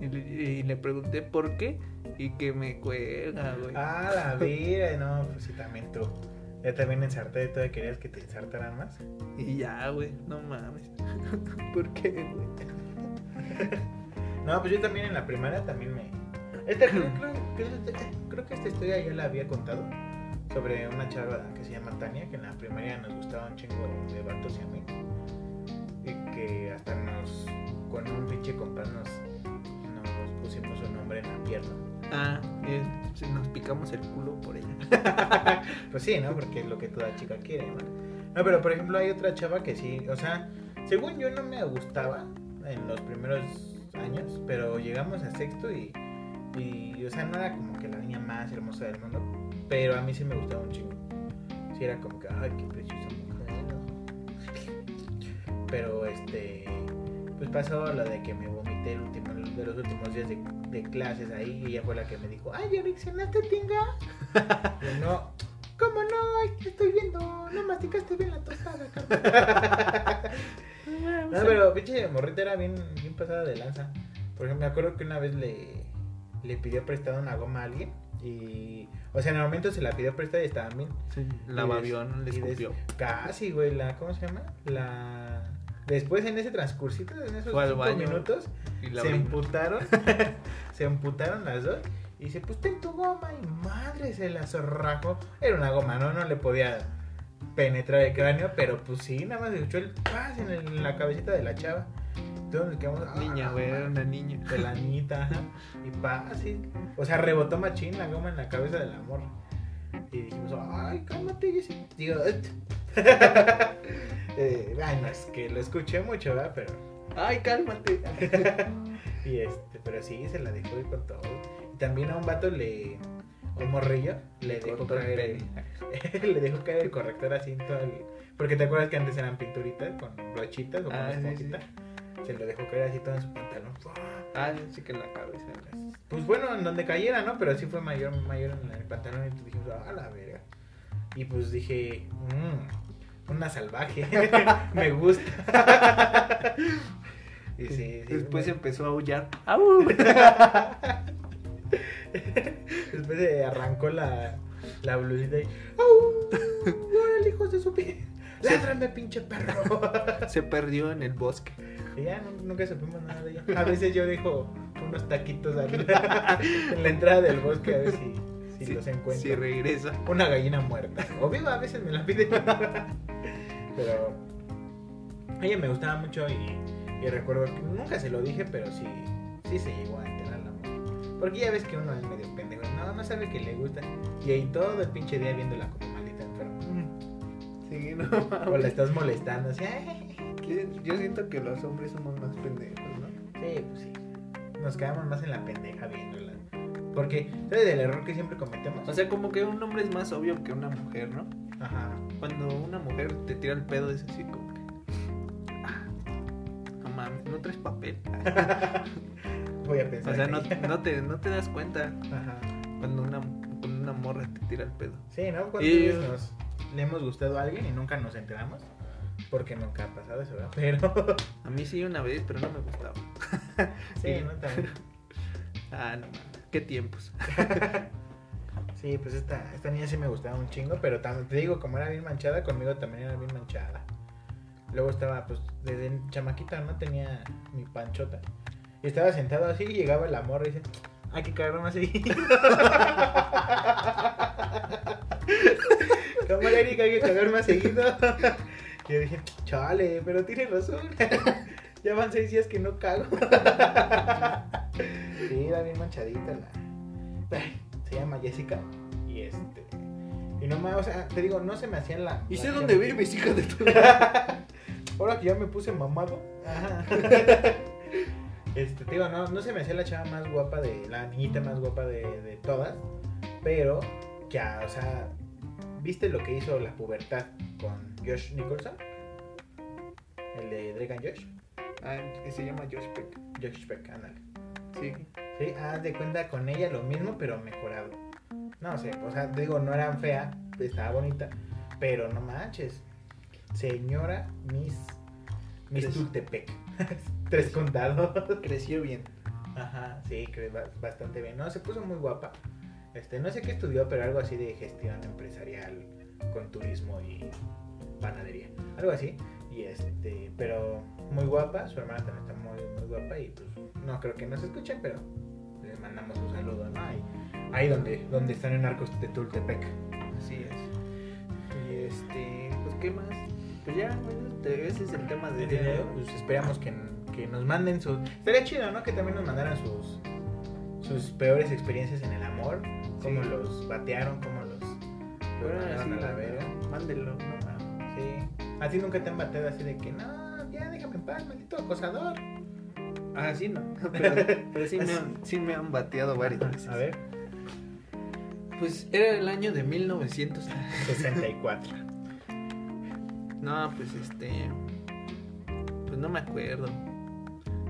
Y le, y le pregunté por qué. Y que me cuelga, güey. Ah, la vida, no, pues sí, también tú. Ya también ensarté, todavía querías que te ensartaran más. Y ya, güey, no mames. ¿Por qué, güey? No, pues yo también en la primera también me. Esta, creo, creo- creo- creo que esta historia ya la había contado. Sobre una chava que se llama Tania, que en la primaria nos gustaba un chingo de vatos y a mí. Y que hasta nos. Con un pinche compás nos, nos pusimos un nombre en la pierna. Ah, eh, nos picamos el culo por ella. Pues sí, ¿no? Porque es lo que toda chica quiere, ¿no? No, pero por ejemplo hay otra chava que sí, o sea, según yo no me gustaba en los primeros años, pero llegamos a sexto y, y o sea, no era como que la niña más hermosa del mundo, pero a mí sí me gustaba un chingo. Sí era como que, ay, qué preciosa mujer. Pero este, pues pasó lo de que me vomité el último, de los últimos días de, de clases ahí y ella fue la que me dijo, ay, Eric, ¿no te tinga? Y no, ¿cómo no? Te estoy viendo, no masticaste bien la tostada. No, pero pinche morrita era bien, bien pasada de lanza. Por ejemplo, me acuerdo que una vez le, le pidió prestada una goma a alguien y... O sea, en el momento se la pidió prestada y estaban bien. La Y des- babión le des- escupió. Casi, güey, la... ¿Cómo se llama? La... Después en ese transcursito, en esos cinco baño. minutos, Y la se orina. emputaron, se emputaron las dos y dice, pues ten tu goma y madre se la zorrajó. Era una goma, ¿no? No le podía penetrar el cráneo, pero pues sí, nada más escuchó el paz en, el- en la cabecita de la chava. Todos nos quedamos, ah, Niña, güey, era una niña. de la niñita, ajá, y paz, sí. O sea, rebotó machín la goma en la cabeza de la morra. Y dijimos, ay, cálmate, Jessy. Digo, eh, ay, no es que lo escuché mucho, ¿verdad? Pero Ay, cálmate. y este, pero sí, se la dejó ir con todo. Y también a un vato le. Un morrillo le dejó el caer el, le dejó caer el corrector así en todo el. Porque te acuerdas que antes eran pinturitas con brochitas o con Ah, sí, sí. Se lo dejó caer así todo en su pantalón. Ah, sí que en la cabeza. Pues bueno, en donde cayera, ¿no? Pero sí fue mayor, mayor en el pantalón y tú dijimos, ah, la verga. Y pues dije, mmm, una salvaje. Me gusta. y sí, sí, Después me- empezó a aullar. ¡Au! Después se arrancó la, la blusita y. ¡Au! ¡Órale, hijos de su pie! ¡Ládrame, pinche perro! Se perdió en el bosque. Y ya nu- nunca supimos nada de ella. A veces yo dejo unos taquitos en la entrada del bosque a ver si, si los encuentro. Si regresa. Una gallina muerta. O viva, a veces me la piden. Pero. Ella me gustaba mucho y, y recuerdo que nunca se lo dije, pero sí, sí se llegó a enterar la morra. Porque ya ves que uno es medio pendejo. No, no sabe que le gusta. Y ahí todo el pinche día viéndola como maldita enferma. Sí, no O la estás molestando así. "Ay, Yo siento que los hombres somos más pendejos, ¿no? Sí, pues sí. Nos quedamos más en la pendeja viéndola. Porque, ¿sabes el error que siempre cometemos? O sea, como que un hombre es más obvio que una mujer, ¿no? Ajá. Cuando una mujer te tira el pedo es así como que... "Ah, No mames, no traes papel. Voy a pensar. O sea, no, no, te, no te das cuenta Ajá. cuando una, cuando una morra te tira el pedo. Sí, ¿no? Cuando Y- nos le hemos gustado a alguien y nunca nos enteramos. Porque nunca ha pasado eso, ¿verdad? Pero. A mí sí una vez, pero no me gustaba. sí, ¿no? También. Ah, no mames. Qué tiempos. Sí, pues esta, esta niña sí me gustaba un chingo, pero te digo, como era bien manchada, conmigo también era bien manchada. Luego estaba, pues, desde chamaquita, ¿no? Tenía mi panchota. Y estaba sentado así y llegaba el amor y dice, Erika, hay que cagar más seguido. Yo dije, chale, pero tiene razón. ya van seis días que no cago. sí, era bien manchadita la... Se llama Jessica y este y no más, o sea, te digo, no se me hacían la Y sé dónde vives, hija de tu... Ahora que ya me puse mamado. Ajá. Este, te digo, no, no se me hacía la chava más guapa de la niñita más guapa de, de todas, pero ah, o sea, ¿viste lo que hizo la pubertad con Josh Nicholson? El de Drake and Josh. Ah, se llama Josh Peck. Josh Peck, ándale. Sí. Sí, haz de cuenta con ella lo mismo, pero mejorado. No sé, o sea, digo, no era fea, estaba bonita, pero no manches. Señora Miss Miss. Tultepec. Tres condados. Creció bien. Ajá, sí, creo ba- bastante bien. No, se puso muy guapa. Este, no sé qué estudió, pero algo así de gestión empresarial con turismo y panadería. Algo así. Y este, pero muy guapa. Su hermana también está muy, muy guapa. Y pues no creo que nos escuchen, pero les mandamos un saludo, ¿no? Ahí, ahí donde, donde están en Arcos de Tultepec. Así es. Y este, pues qué más. Pues ya, bueno, ese es el tema de Eh, Pues esperamos que, que nos manden sus. Estaría chido, ¿no? Que también nos mandaran sus sus peores experiencias en el amor. Cómo Sí. los batearon, cómo los, los Pero mandaron así, a la verga. Mándenlo, no mames. Sí. A ti nunca te han bateado así de que no, ya déjame en paz, maldito acosador. Ah, sí, no. Pero, pero sí, me han, sí me han bateado varias veces. A ver, Pues era el año de 1900. 64. No, pues este. Pues no me acuerdo.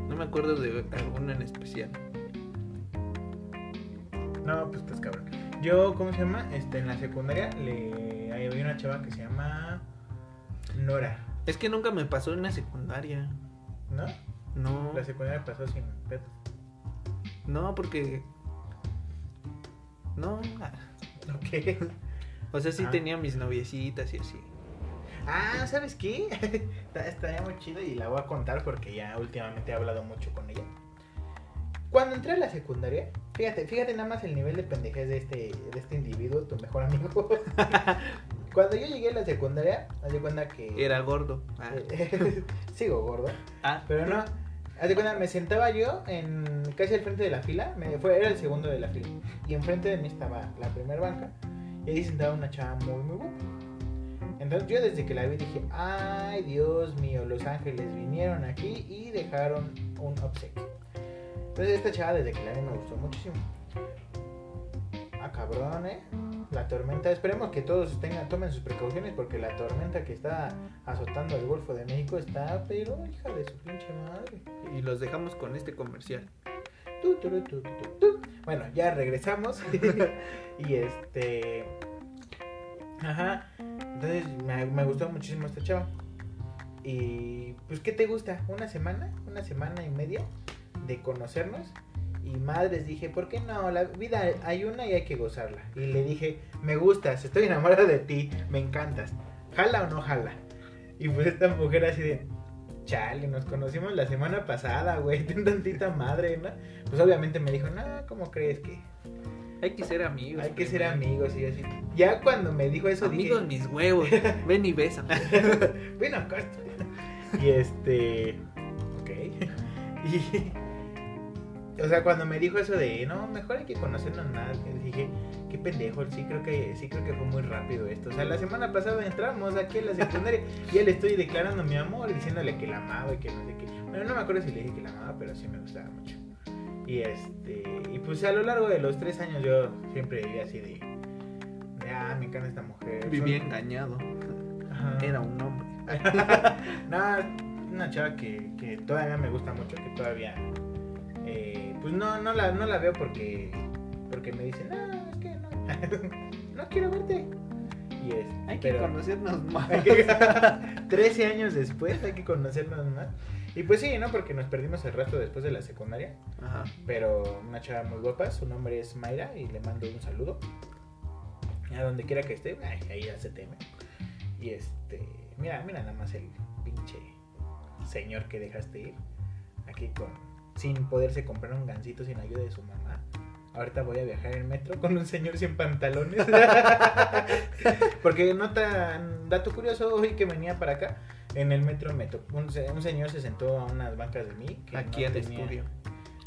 No me acuerdo de alguno en especial. No, pues estás cabrón. Yo, ¿cómo se llama? Este, en la secundaria le ahí había una chava que se llama Nora, Es que nunca me pasó en la secundaria. ¿no? No, La secundaria pasó sin pedos. no, porque. No, Ok. o sea, sí Ah. tenía mis noviecitas y así. Ah, ¿sabes qué? Estaría muy chido y la voy a contar porque ya últimamente he hablado mucho con ella. Cuando entré a la secundaria, fíjate, fíjate nada más el nivel de pendejez de este, de este individuo, tu mejor amigo. Cuando yo llegué a la secundaria, haz de cuenta que... Era gordo. Ah, eh, sigo gordo, Ah, pero no. Haz de cuenta, me sentaba yo en casi al frente de la fila, me, fue, era el segundo de la fila, y enfrente de mí estaba la primera banca, y ahí sentaba una chava muy, muy guapa. Entonces yo desde que la vi dije, ay Dios mío, los ángeles vinieron aquí y dejaron un obsequio. Entonces esta chava desde que la vi me gustó muchísimo. Ah, cabrón, eh. La tormenta, esperemos que todos tengan, tomen sus precauciones porque la tormenta que está azotando el Golfo de México está, pero hija de su pinche madre. y los dejamos con este comercial. Tu, tu, tu. Bueno, ya regresamos. y este. Ajá. Entonces me, me gustó muchísimo esta chava. Y pues, ¿qué te gusta? ¿Una semana? ¿Una semana y media de conocernos? Y madres dije, ¿por qué no? La vida hay una y hay que gozarla. Y le dije, me gustas, estoy enamorado de ti, me encantas. ¿Jala o no jala? Y pues esta mujer así de, chale, nos conocimos la semana pasada, güey, ten tantita madre, ¿no? Pues obviamente me dijo, no, ¿cómo crees que Hay que ser amigos. hay que ser amigos? Y así. Ya cuando me dijo eso, Amigos dije, mis huevos. Ven y besa. bueno, acá estoy. Y este. Ok. Y. o sea, cuando me dijo eso de, no, mejor hay que conocernos más, dije, qué pendejo, sí creo que sí creo que fue muy rápido esto. O sea, la semana pasada entramos aquí en la secundaria y ya le estoy declarando mi amor, diciéndole que la amaba y que no sé qué. Bueno, no me acuerdo si le dije que la amaba, pero sí me gustaba mucho. Y este, y pues a lo largo de los tres años yo siempre vivía así de, de ah, me encanta esta mujer. Vivía Son- engañado. Ajá. Era un hombre. Nada, una chava que, que todavía me gusta mucho, que todavía, pues no, no la, no la veo porque, porque me dicen, no, es que no, no quiero verte. Y es, Hay que conocernos más. hay que- 13 años después hay que conocernos más. Y pues sí, ¿no? Porque nos perdimos el rastro después de la secundaria. Ajá. Pero una chava muy guapa, su nombre es Mayra y le mando un saludo. A donde quiera que esté, ay, ahí ya se teme. Y este, mira, mira nada más el pinche señor que dejaste ir. Aquí con, sin poderse comprar un gancito sin ayuda de su mamá. Ahorita voy a viajar en metro con un señor sin pantalones. Porque no tan dato curioso, hoy que venía para acá, en el metro, me tocó- un, un señor se sentó a unas bancas de mí. que Aquí no al tenía- estudio.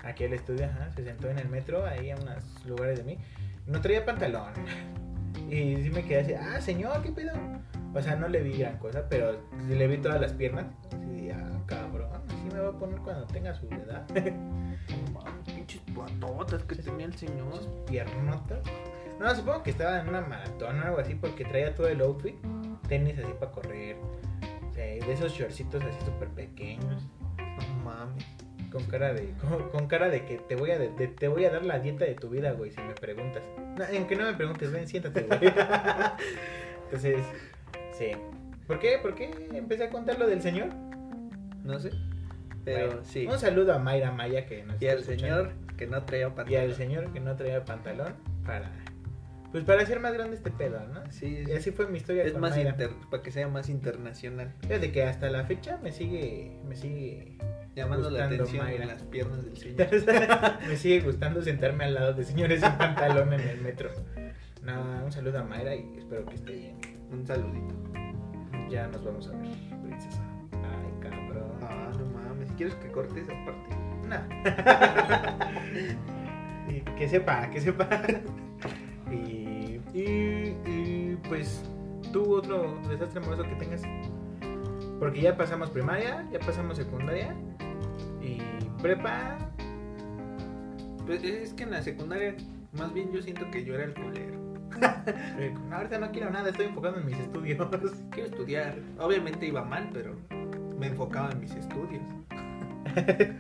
Aquí al estudio, ajá, se sentó en el metro, ahí a unos lugares de mí. No traía pantalón. Y sí me quedé así, ah, señor, ¿qué pedo? O sea, no le vi gran cosa, pero le vi todas las piernas. Así, ah, cabrón, así me va a poner cuando tenga su edad. Pinches patotas que tenía el señor. Piernotas. No, supongo que estaba en una maratón o algo así, porque traía todo el outfit. Tenis así para correr. O sea, de esos shortcitos así súper pequeños. No mames. Con cara de con, con cara de que te voy a de- de- te voy a dar la dieta de tu vida, güey, si me preguntas. No, aunque no me preguntes, ven, siéntate, güey. Entonces, sí. ¿Por qué? ¿Por qué empecé a contar lo del señor? No sé. Pero Bueno, sí. Un saludo a Mayra Maya que nos Y al señor que no traía pantalón. y al señor que no traía pantalón para pues para hacer más grande este pedo, ¿no? Sí, Y así fue mi historia es con más Mayra. inter... para que sea más internacional. Fíjate que hasta la fecha me sigue me sigue Llamando la atención Mayra. en las piernas del señor. me sigue gustando sentarme al lado de señores sin pantalón en el metro. No, un saludo a Mayra y espero que esté bien. Un saludito. Ya nos vamos a ver, princesa. Ay, cabrón. Ah, no mames. ¿Quieres que corte esa parte? Nah. Y que sepa, que sepa. Y, y, y, pues tú otro desastre amoroso que tengas. Porque ya pasamos primaria, ya pasamos secundaria y prepa. Pues es que en la secundaria, más bien yo siento que yo era el culero. ahorita no quiero nada, estoy enfocado en mis estudios. Quiero estudiar. Obviamente iba mal, pero me enfocaba en mis estudios.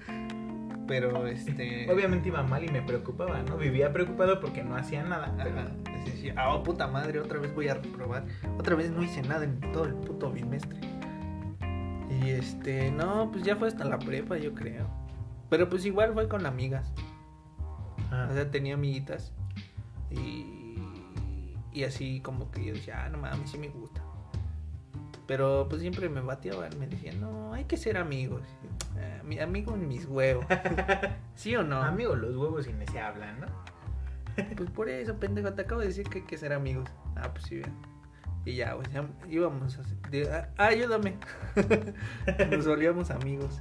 pero este. Obviamente iba mal y me preocupaba, ¿no? Vivía preocupado porque no hacía nada. pero- decía, ah, oh, puta madre, otra vez voy a reprobar. Otra vez no hice nada en todo el puto bimestre. Y este, no, pues ya fue hasta la prepa, yo creo. Pero pues igual fue con amigas. Ah, O sea, tenía amiguitas. Y, y así como que yo decía, ah, no mames, sí me gusta. Pero pues siempre me bateaban, me decían, no, hay que ser amigos. "Ah, mi amigo en mis huevos. ¿Sí o no? Amigo, los huevos y ni se hablan, ¿no? Pues por eso, pendejo, te acabo de decir que hay que ser amigos. Ah, pues sí, vean. Y ya, güey, ya íbamos a... de- ah, ayúdame. Nos volvíamos amigos.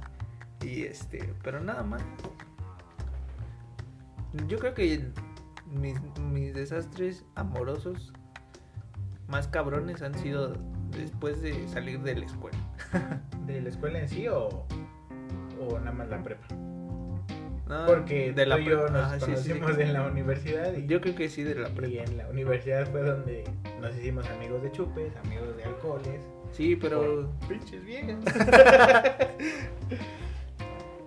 Y este, pero nada más. Yo creo que mis, mis desastres amorosos más cabrones han sido después de salir de la escuela. ¿De la escuela en sí o, o nada más la prepa? No, Porque de la y yo nos sí, sí. conocimos en la universidad y, Yo creo que sí, de la y prepa. en la universidad fue donde nos hicimos amigos de chupes, amigos de alcoholes. Sí, pero... pinches viejas.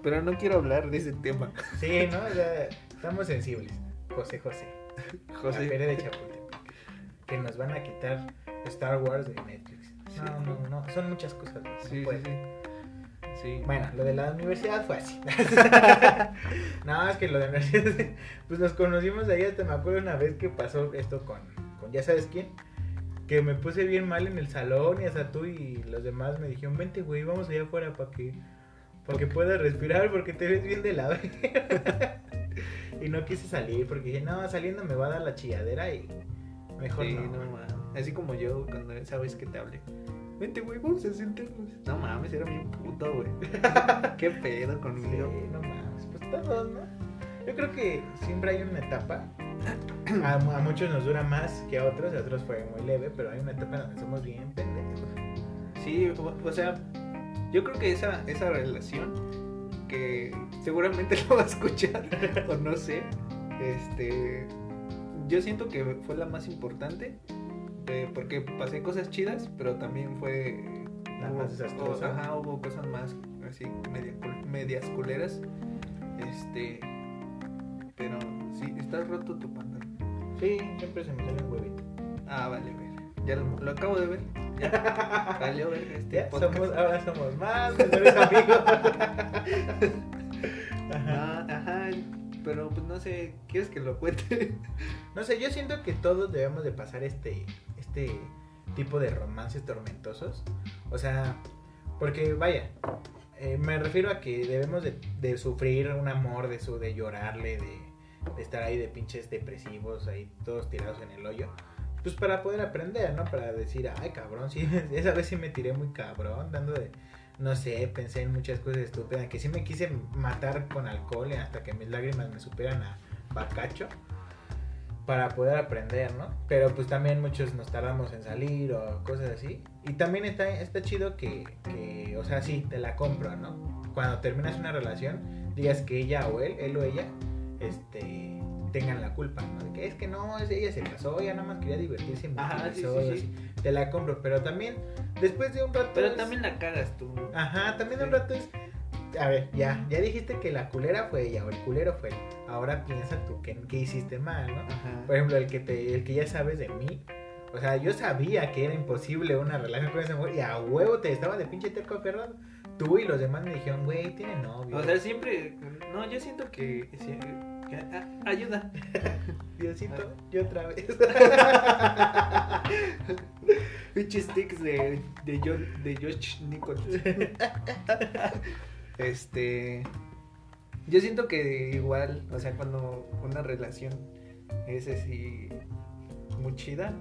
Pero no quiero hablar de ese tema. Sí, ¿no? O sea, estamos sensibles. José José. José. La feria de Chapultepec. Que nos van a quitar Star Wars de Netflix. Sí. No, no, no. Son muchas cosas. no Sí, sí, puede. sí. Sí. Bueno, lo de la universidad fue así. no, es que lo de la universidad, pues nos conocimos ahí, hasta me acuerdo una vez que pasó esto con, con ya sabes quién, que me puse bien mal en el salón y hasta tú y los demás me dijeron, vente güey, vamos allá afuera para que, para que puedas respirar porque te ves bien de la Y no quise salir porque dije, no, saliendo me va a dar la chilladera y mejor Sí, no. no mames. Así como yo cuando sabes que te hablé. Vente, güey, vamos a sentarnos. No mames, era bien puto, güey. Qué pedo Sí, conmigo. no mames, pues todos, ¿no? Yo creo que siempre hay una etapa. A, a muchos nos dura más que a otros, a otros fue muy leve, pero hay una etapa donde somos bien pendejos. Sí, o, o sea, yo creo que esa, esa relación que seguramente lo va a escuchar o no sé, este, yo siento que fue la más importante eh, porque pasé cosas chidas, pero también fue La hubo- más desastrosa. o- Ajá, hubo cosas más así media medias culeras, este, pero sí, estás roto tu pantalón. Sí, siempre se me sale un huevito. Ah, vale, ver. Ya lo, lo acabo de ver. Ya. Valió ver este podcast. somos, ahora somos más mejores amigos. Ajá. Ah, ajá, pero pues no sé, ¿quieres que lo cuente? No sé, yo siento que todos debemos de pasar este, este tipo de romances tormentosos. O sea, porque vaya, eh, me refiero a que debemos de, de sufrir un amor, de su, de llorarle, de, de estar ahí de pinches depresivos, ahí todos tirados en el hoyo. Pues para poder aprender, ¿no? Para decir, ay cabrón, sí, esa vez sí me tiré muy cabrón, dando de, no sé, pensé en muchas cosas estúpidas, que sí me quise matar con alcohol hasta que mis lágrimas me superan a bacacho para poder aprender, ¿no? Pero pues también muchos nos tardamos en salir o cosas así. Y también está, está chido que, que, o sea, sí, te la compro, ¿no? Cuando terminas una relación, digas que ella o él, él o ella, este tengan la culpa, ¿no? De que es que no, ella se casó, ella nada más quería divertirse y Ajá, sí, sí, sí. Te la compro, pero también, después de un rato... Pero es- también la cagas tú. Ajá, también de un rato es. A ver, ya, ya dijiste que la culera fue ella o el culero fue él. Ahora piensa tú que, que hiciste mal, ¿no? Ajá. Por ejemplo, el que te, el que ya sabes de mí. O sea, yo sabía que era imposible una relación con esa mujer y a huevo te estaba de pinche terco aferrado. Tú y los demás me dijeron, güey, tiene novio. O sea, siempre. No, yo siento que. Ayuda. Diosito, yo otra vez. Pinches sticks de, de, John, de Josh Nichols. este. Yo siento que igual, o sea, cuando una relación es así muy chida,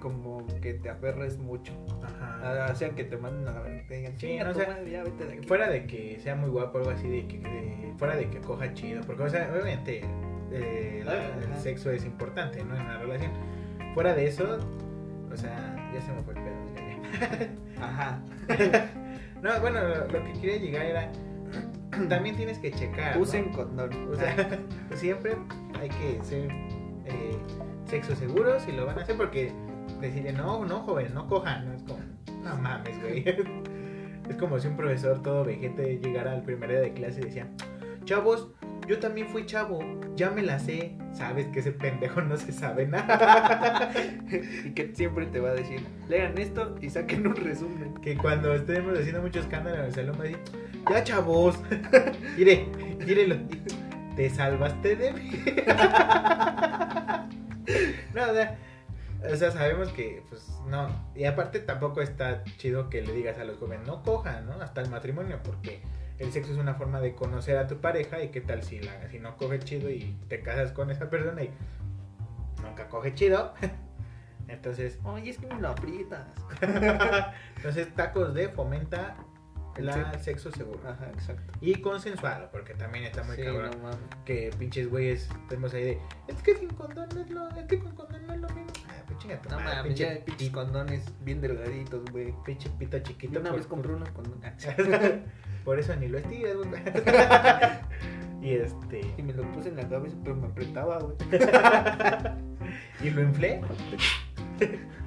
como que te aferres mucho. Ajá. Ah, O sea, que te manden a la te digan, Sí, "Chinga no, o sea, madre, ya vete de aquí". Fuera de que sea muy guapo o algo así, de que de- fuera de que coja chido, porque o sea, obviamente eh, la- el sexo es importante, ¿no? En una relación. Fuera de eso, o sea, ya se me fue el pedo. ya. Ajá. no, bueno, lo, lo que quería llegar era, también tienes que checar. ¿no? Usen condón. O sea, siempre hay que ser eh, sexo seguros si lo van a hacer porque decirle, no, no, joven, no cojan, no es como, no mames, güey. Es como si un profesor todo vejete llegara al primer día de clase y decía, chavos, yo también fui chavo, ya me la sé, sabes que ese pendejo no se sabe nada. y que siempre te va a decir, lean esto y saquen un resumen. Que cuando estemos haciendo mucho escándalo en el salón va a decir, ya chavos, mire, mírelo, te salvaste de mí. no, o sea, o sea, sabemos que, pues, no. Y aparte tampoco está chido que le digas a los jóvenes, no cojan, ¿no? Hasta el matrimonio, porque el sexo es una forma de conocer a tu pareja y qué tal si, la, si no coge chido y te casas con esa persona y nunca coge chido. Entonces, Oye, es que me lo aprietas. entonces tacos de fomenta El la sexo. sexo seguro. Ajá, exacto. Y consensuado, porque también está muy Sí, cabrón. no. Que pinches güeyes tenemos ahí de. Es que sin condón no es lo. Es que con condón no es lo mismo. Ah, chinga tu No madre, mames, pinche, ya pinches pi- condones bien delgaditos, güey. pinche pito chiquito. Yo una por- vez compré unos condones. Por eso ni lo estiras, güey. y este. Y me lo puse en la cabeza, pero me apretaba, güey. y lo inflé.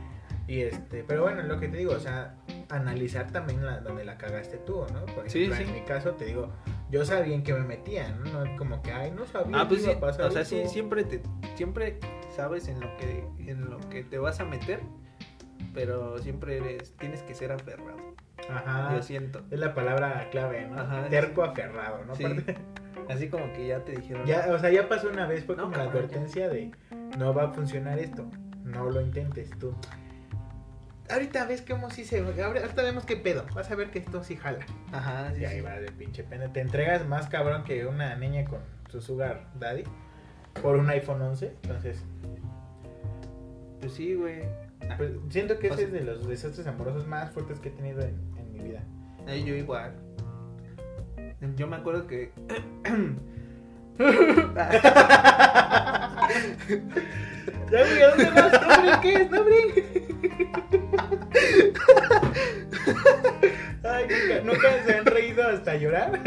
y este, pero bueno, lo que te digo, o sea, analizar también la, donde la cagaste tú, ¿no? Por ejemplo, sí. en mi caso te digo, yo sabía en qué me metía, ¿no? Como que, ay, no sabía Ah, pues sí, o sea, sí, siempre te, siempre sabes en lo que, en lo que te vas a meter, pero siempre eres, tienes que ser aferrado. Ajá. Yo siento. Es la palabra clave, ¿no? Ajá, Terco aferrado, ¿no? Sí. Aparte- Así como que ya te dijeron. ya, o sea, ya pasó una vez, fue No, como la advertencia de no va a funcionar esto, no lo intentes tú. Ahorita ves cómo sí se. Ahorita vemos qué pedo. Vas a ver que esto sí jala. Ajá, sí, Y ahí sí. va de pinche pena. Te entregas más cabrón que una niña con su sugar daddy por un iPhone 11. Entonces, Pues sí, güey. pues, siento que O ese sea- es de los desastres amorosos más fuertes que he tenido en, en mi vida. Eh, yo igual. Yo me acuerdo que Ya, güey, ¿a dónde vas? No, hombre, ¿qué es? No, hombre. Ay, nunca, nunca se han reído hasta llorar.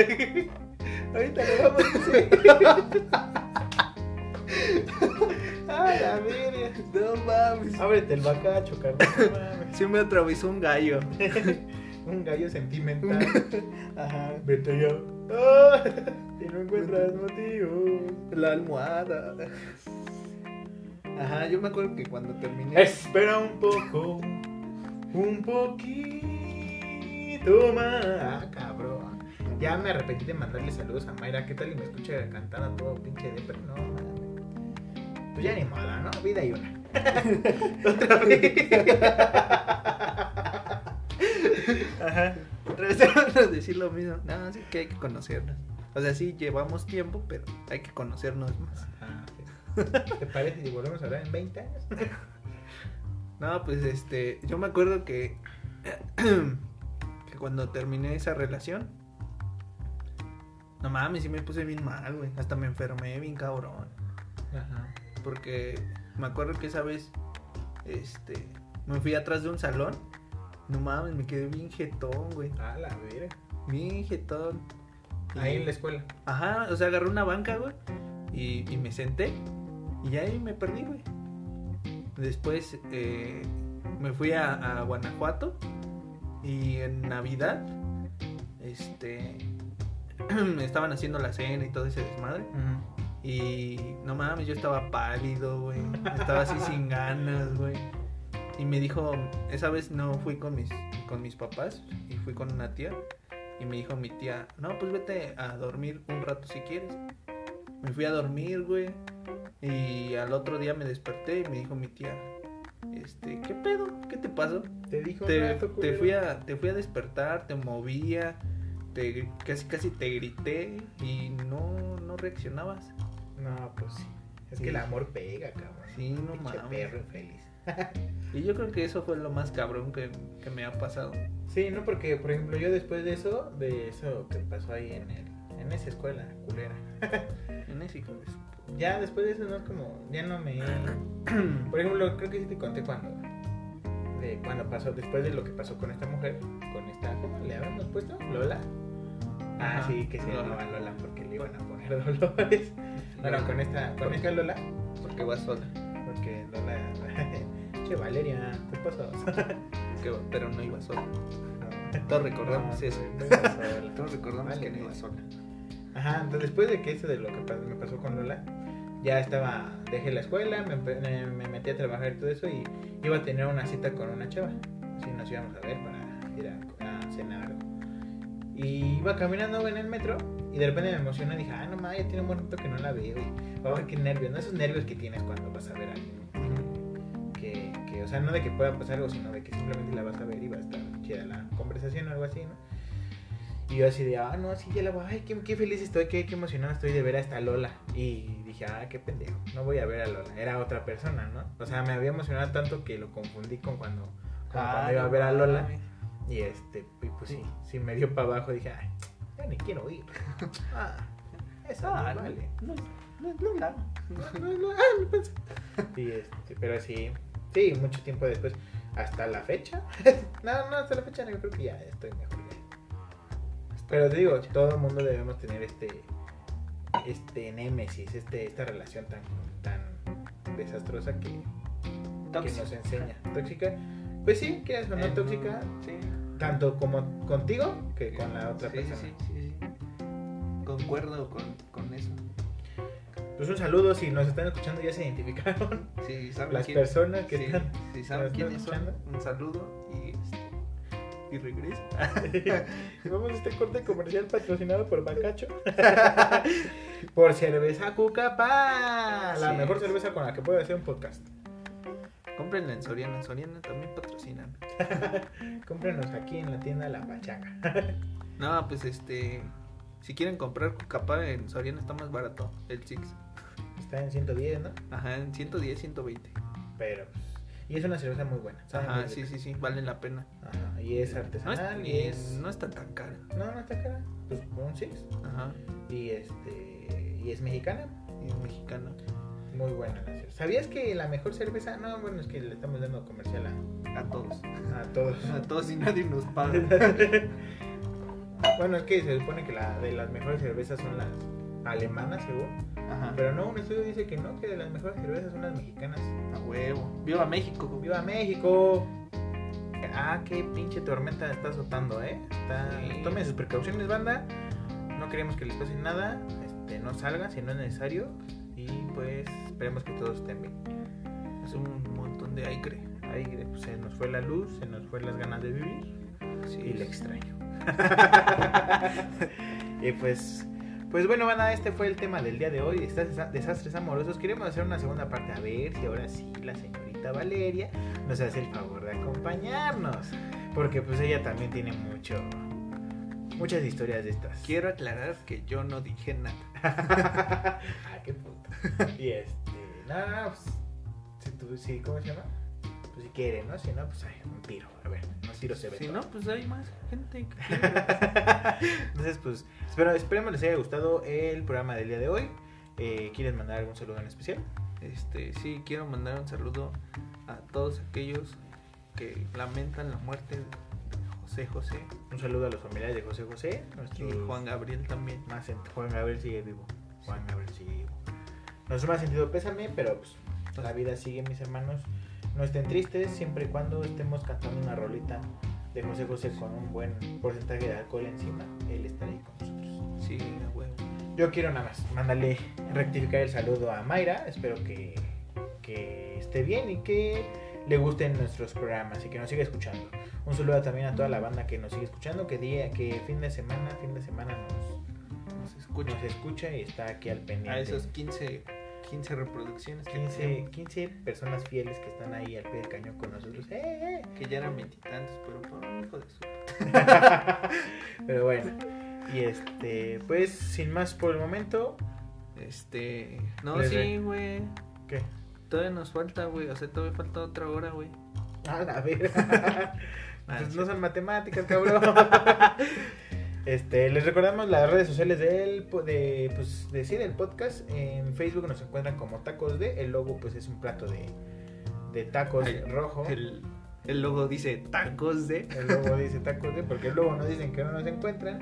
Ahorita lo vamos a hacer. Ay, la verga. No mames. Ábrete el bacacho, carnal. No mames. Sí me atravesó un gallo. Un gallo sentimental. Ajá, vete ya. Ah, y no encuentras motivos. La almohada. Ajá, yo me acuerdo que cuando terminé. Espera un poco, un poquito más. Ah, cabrón. Ya me arrepentí de mandarle saludos a Mayra. ¿Qué tal? Y me escucha cantar a todo pinche de pero no. Pues ya ni moda, ¿no? Vida y una. Otra vez. Ajá. Otra vez te van a decir lo mismo. No, sí que hay que conocernos. O sea, sí llevamos tiempo, pero hay que conocernos más. Ajá. ¿Te parece si volvemos a hablar en 20 años? No, pues este, yo me acuerdo que, que cuando terminé esa relación, no mames, sí me puse bien mal, güey. Hasta me enfermé bien cabrón. Ajá. Porque me acuerdo que esa vez, este, me fui atrás de un salón. No mames, me quedé bien jetón, güey. A la verga. Bien jetón. Y- Ahí en la escuela. Ajá, o sea, agarré una banca, güey. Y, y me senté. Y ahí me perdí, güey. Después eh, me fui a, a Guanajuato. Y en Navidad, este. estaban haciendo la cena y todo ese desmadre. Y no mames, yo estaba pálido, güey. Estaba así sin ganas, güey. Y me dijo, esa vez no fui con mis, con mis papás y fui con una tía. Y me dijo mi tía, no, pues vete a dormir un rato si quieres. Me fui a dormir, güey. Y al otro día me desperté y me dijo mi tía, este, ¿qué pedo? ¿Qué te pasó? Te dijo Te, rato, te culero. fui a, te fui a despertar, te movía, te, casi casi te grité y no, no reaccionabas. No, pues sí. Es Sí. que el amor pega, cabrón. Sí, no mames. perro infeliz. Y yo creo que eso fue lo más cabrón que, que me ha pasado. Sí, no, porque por ejemplo yo después de eso, de eso que pasó ahí en el, en esa escuela culera, En ese hijo de ya después de eso no como, ya no me, por ejemplo creo que sí te conté cuando, de cuando pasó, después de lo que pasó con esta mujer, con esta, ¿cómo le habíamos puesto? Lola. Ah, Ajá, sí, que se Lola. llamaba Lola porque le iban a poner Dolores. Bueno, con esta, con esta Lola, Porque vas sola. porque Lola, che Valeria, ¿qué pasó? Que- pero no iba sola. Todos recordamos eso. no iba sola. Todos recordamos Vale, que no iba sola. Ajá, entonces después de que eso de lo que me pasó con Lola, ya estaba, dejé la escuela, me, metí a trabajar y todo eso y iba a tener una cita con una chava. Así nos íbamos a ver para ir a, a cenar. Y iba caminando en el metro y de repente me emocioné y dije, ah, no mames, ya tiene un buen rato que no la veo. Y, ay, qué nervios, ¿no? Esos nervios que tienes cuando vas a ver a alguien. Que, que, o sea, no de que pueda pasar algo, sino de que simplemente la vas a ver y va a estar chida la conversación o algo así, ¿no? Y yo así de, ah, no, sí, ya la voy, ay, qué, qué feliz estoy, qué, qué emocionado estoy de ver a esta Lola. Y dije, ah, qué pendejo, no voy a ver a Lola, era otra persona, ¿no? O sea, me había emocionado tanto que lo confundí con cuando, con Ah, cuando iba a ver a Lola. Y este, y pues sí, sí me dio para abajo, dije, ay, ya ni quiero ir. Ah, eso Ah, no vale. no, no es Lola. No, no, no, ah, no pensé. Y este, pero sí, sí, mucho tiempo después, hasta la fecha. no, no, hasta la fecha no, yo creo que ya estoy mejor. Pero te digo, todo el mundo debemos tener este este némesis, este, esta relación tan, tan desastrosa que, que nos enseña. ¿Tóxica? Pues sí, quieras o no Eh, tóxica, Sí. tanto como contigo que con la otra Sí, persona. Sí, sí, sí. Concuerdo con, con eso. Pues un saludo, si nos están escuchando ya se identificaron Sí, ¿saben las quién? personas que Sí, están... sí, ¿saben quiénes están son? escuchando. Un saludo y, este, y regresa. Y Vamos a este corte comercial patrocinado por Bacacho. por cerveza Cucapá. La Así mejor es. cerveza con la que puedo hacer un podcast. Cómprenla en Soriana. Soriana también patrocinan. Cómprenos aquí en la tienda La Pachaca. No, pues este. Si quieren comprar Cucapá en Soriana está más barato. El Six. Está en 110, ¿no? Ajá, en 110, 120. Pero pues, Y es una cerveza muy buena. Ajá, muy sí, rica. sí, sí. Vale la pena. Ajá, y es No, es, artesanal y es... no está tan cara. No, no está cara. Pues un six. Ajá. Y este... Y y es mexicana. Y es mexicana. Muy buena la cerveza. ¿Sabías que la mejor cerveza? No, bueno, es que le estamos dando comercial a, A todos. a todos. A todos y nadie nos paga. bueno, es que se supone que la de las mejores cervezas son las alemanas, según. Ajá. Pero no, un estudio dice que no, que de las mejores cervezas son las mexicanas. A huevo. Viva México. ¡Viva México! Ah, qué pinche tormenta está azotando, ¿eh? Está... Sí. Tomen sus precauciones, banda. No queremos que les pase nada. Este, no salgan si no es necesario. Y pues esperemos que todos estén bien. Hace un montón de aire. Ahí pues, se nos fue la luz, se nos fue las ganas de vivir. Sí. Y le extraño. y pues, pues bueno, banda, este fue el tema del día de hoy. Desastres amorosos. Queremos hacer una segunda parte a ver si ahora sí la señorita Valeria nos hace el favor de acompañarnos. Porque pues ella también tiene mucho, muchas historias de estas. Quiero aclarar que yo no dije nada. ah, qué puto. Y este, no, no, pues, tú, sí, ¿cómo se llama? Pues si quiere, ¿no? Si no, pues hay un tiro. A ver, un tiro se ve. Si todo. no, pues hay más gente que. Entonces, pues, espero, esperemos les haya gustado el programa del día de hoy. Eh, ¿Quieres mandar algún saludo en especial? Este, sí, quiero mandar un saludo a todos aquellos que lamentan la muerte de José José Un saludo a los familiares de José José. Y Juan Gabriel también. más en- Juan Gabriel sigue vivo. Juan Gabriel sigue vivo. Nuestro más sentido pésame, pero pues la vida sigue, mis hermanos. No estén tristes siempre y cuando estemos cantando una rolita de José José con un buen porcentaje de alcohol encima. Él estará ahí con nosotros. Sí, a huevo. Yo quiero nada más mandarle rectificar el saludo a Mayra. Espero que, que esté bien y que le gusten nuestros programas y que nos siga escuchando. Un saludo también a toda la banda que nos sigue escuchando, que día, que fin de semana, fin de semana nos, Nos escucha. nos escucha y está aquí al pendiente. A esos 15, 15 reproducciones que 15, tenemos, 15 personas fieles que están ahí al pie del cañón con nosotros. ¡Eh, eh! que ya eran veintitantos, pero por un hijo de su. Pero bueno, y este, pues sin más por el momento, Este. No, Les sí, güey. ¿qué? Todavía nos falta, güey. O sea, todavía falta otra hora, güey. A la ver. Ah, pues no son matemáticas, cabrón. Este, les recordamos las redes sociales del de pues de, sí, del podcast. En Facebook nos encuentran como tacos de. El logo pues es un plato de, de tacos Ay, rojo. El, El, el logo dice tacos de. logo dice tacos de porque luego nos dicen que no nos encuentran.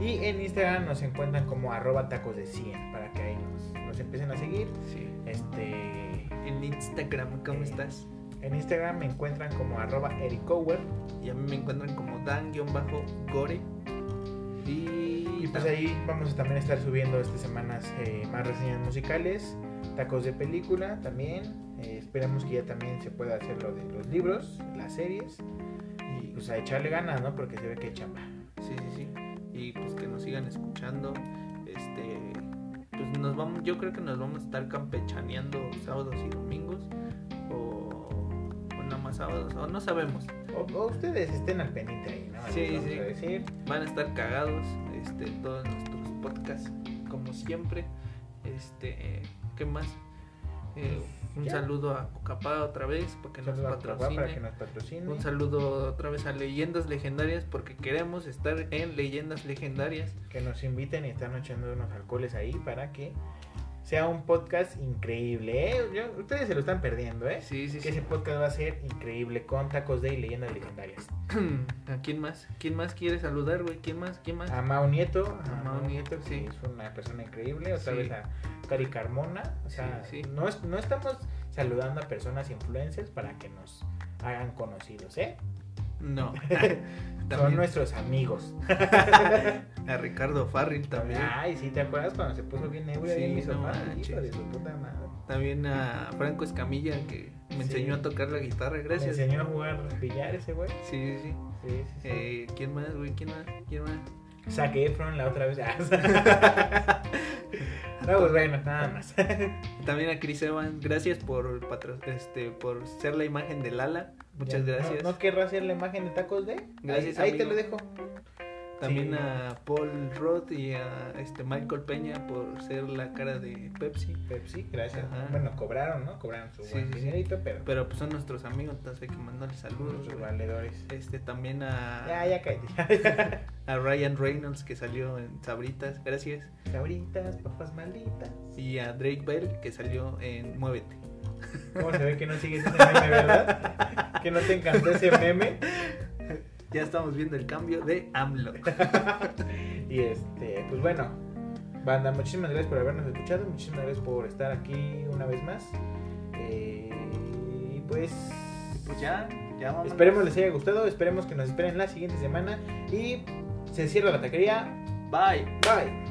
Y en Instagram nos encuentran como arroba tacos de 100 para que ahí nos, nos empiecen a seguir. Sí. Este, En Instagram, ¿cómo Eh, estás? en Instagram me encuentran como arroba ericower. Y a mí me encuentran como Dan-Gore. Y, pues ahí vamos a también estar subiendo estas semanas eh, más reseñas musicales, tacos de película también. Eh, esperamos que ya también se pueda hacer lo de los libros, las series. Y pues a echarle ganas, ¿no? Porque se ve que hay chamba. Sí, sí, sí. Y pues que nos sigan escuchando. Este. Pues nos vamos. Yo creo que nos vamos a estar campechaneando sábados y domingos. O. O no sabemos. O, o ustedes estén al pendiente ahí, ¿no? Sí, sí. a decir. Van a estar cagados. Este. Todos nuestros podcasts. Como siempre. Este. ¿Qué más? Eh, un Ya. saludo a Cocapá otra vez. Porque nos patrocine. para que nos patrocine. Un saludo otra vez a Leyendas Legendarias porque queremos estar en Leyendas Legendarias. Que nos inviten y están echando unos alcoholes ahí para que sea un podcast increíble, ¿eh? Yo- ustedes se lo están perdiendo, ¿eh? Sí, sí, Que sí. ese podcast va a ser increíble con tacos de y leyendas legendarias. ¿A quién más? ¿Quién más quiere saludar, güey? ¿Quién más? ¿Quién más? A Mao Nieto, A a Mao Nieto, que sí. es una persona increíble. Otra Sí. vez a Cari Carmona. O sea, sí. No, es- no estamos saludando a personas influencers para que nos hagan conocidos, ¿eh? No. Son nuestros amigos. a Ricardo Farril también. Ay, sí, ¿te acuerdas cuando se puso bien ebrio Sí, mi no manches. De su puta madre. También a Franco Escamilla que me Sí. enseñó a tocar la guitarra. Gracias. Me enseñó a jugar billar ese güey. Sí, sí, sí. Sí, sí, sí. Eh, ¿Quién más, güey? ¿Quién más? ¿Quién más? Zac Efron la otra vez. Ah, no, pues bueno, nada más. También a Chris Evans. Gracias por patro- este por ser la imagen de Lala. Muchas Ya, gracias. ¿No, no querrá hacer la imagen de tacos de? Gracias, Ahí, ahí te lo dejo. También Sí. a Paul Roth y a este Michael Peña por ser la cara de Pepsi. Pepsi, gracias. Ajá. Bueno, cobraron, ¿no? Cobraron su Sí, buen sí, dinerito, pero, Pero pues son nuestros amigos, entonces hay que mandarles saludos. nuestros valedores. Este también a, Ya, ya cállate. a Ryan Reynolds que salió en Sabritas, gracias. Sabritas, papas malditas. Y a Drake Bell que salió en Muévete. ¿Cómo se ve que no sigues ese meme, verdad? Que no te encantó ese meme ya estamos viendo el cambio de AMLO. y este, pues bueno, banda, muchísimas gracias por habernos escuchado, muchísimas gracias por estar aquí una vez más. Eh, y pues, pues ya, ya vamos. Esperemos les haya gustado, esperemos que nos esperen la siguiente semana y se cierra la taquería. Bye. Bye.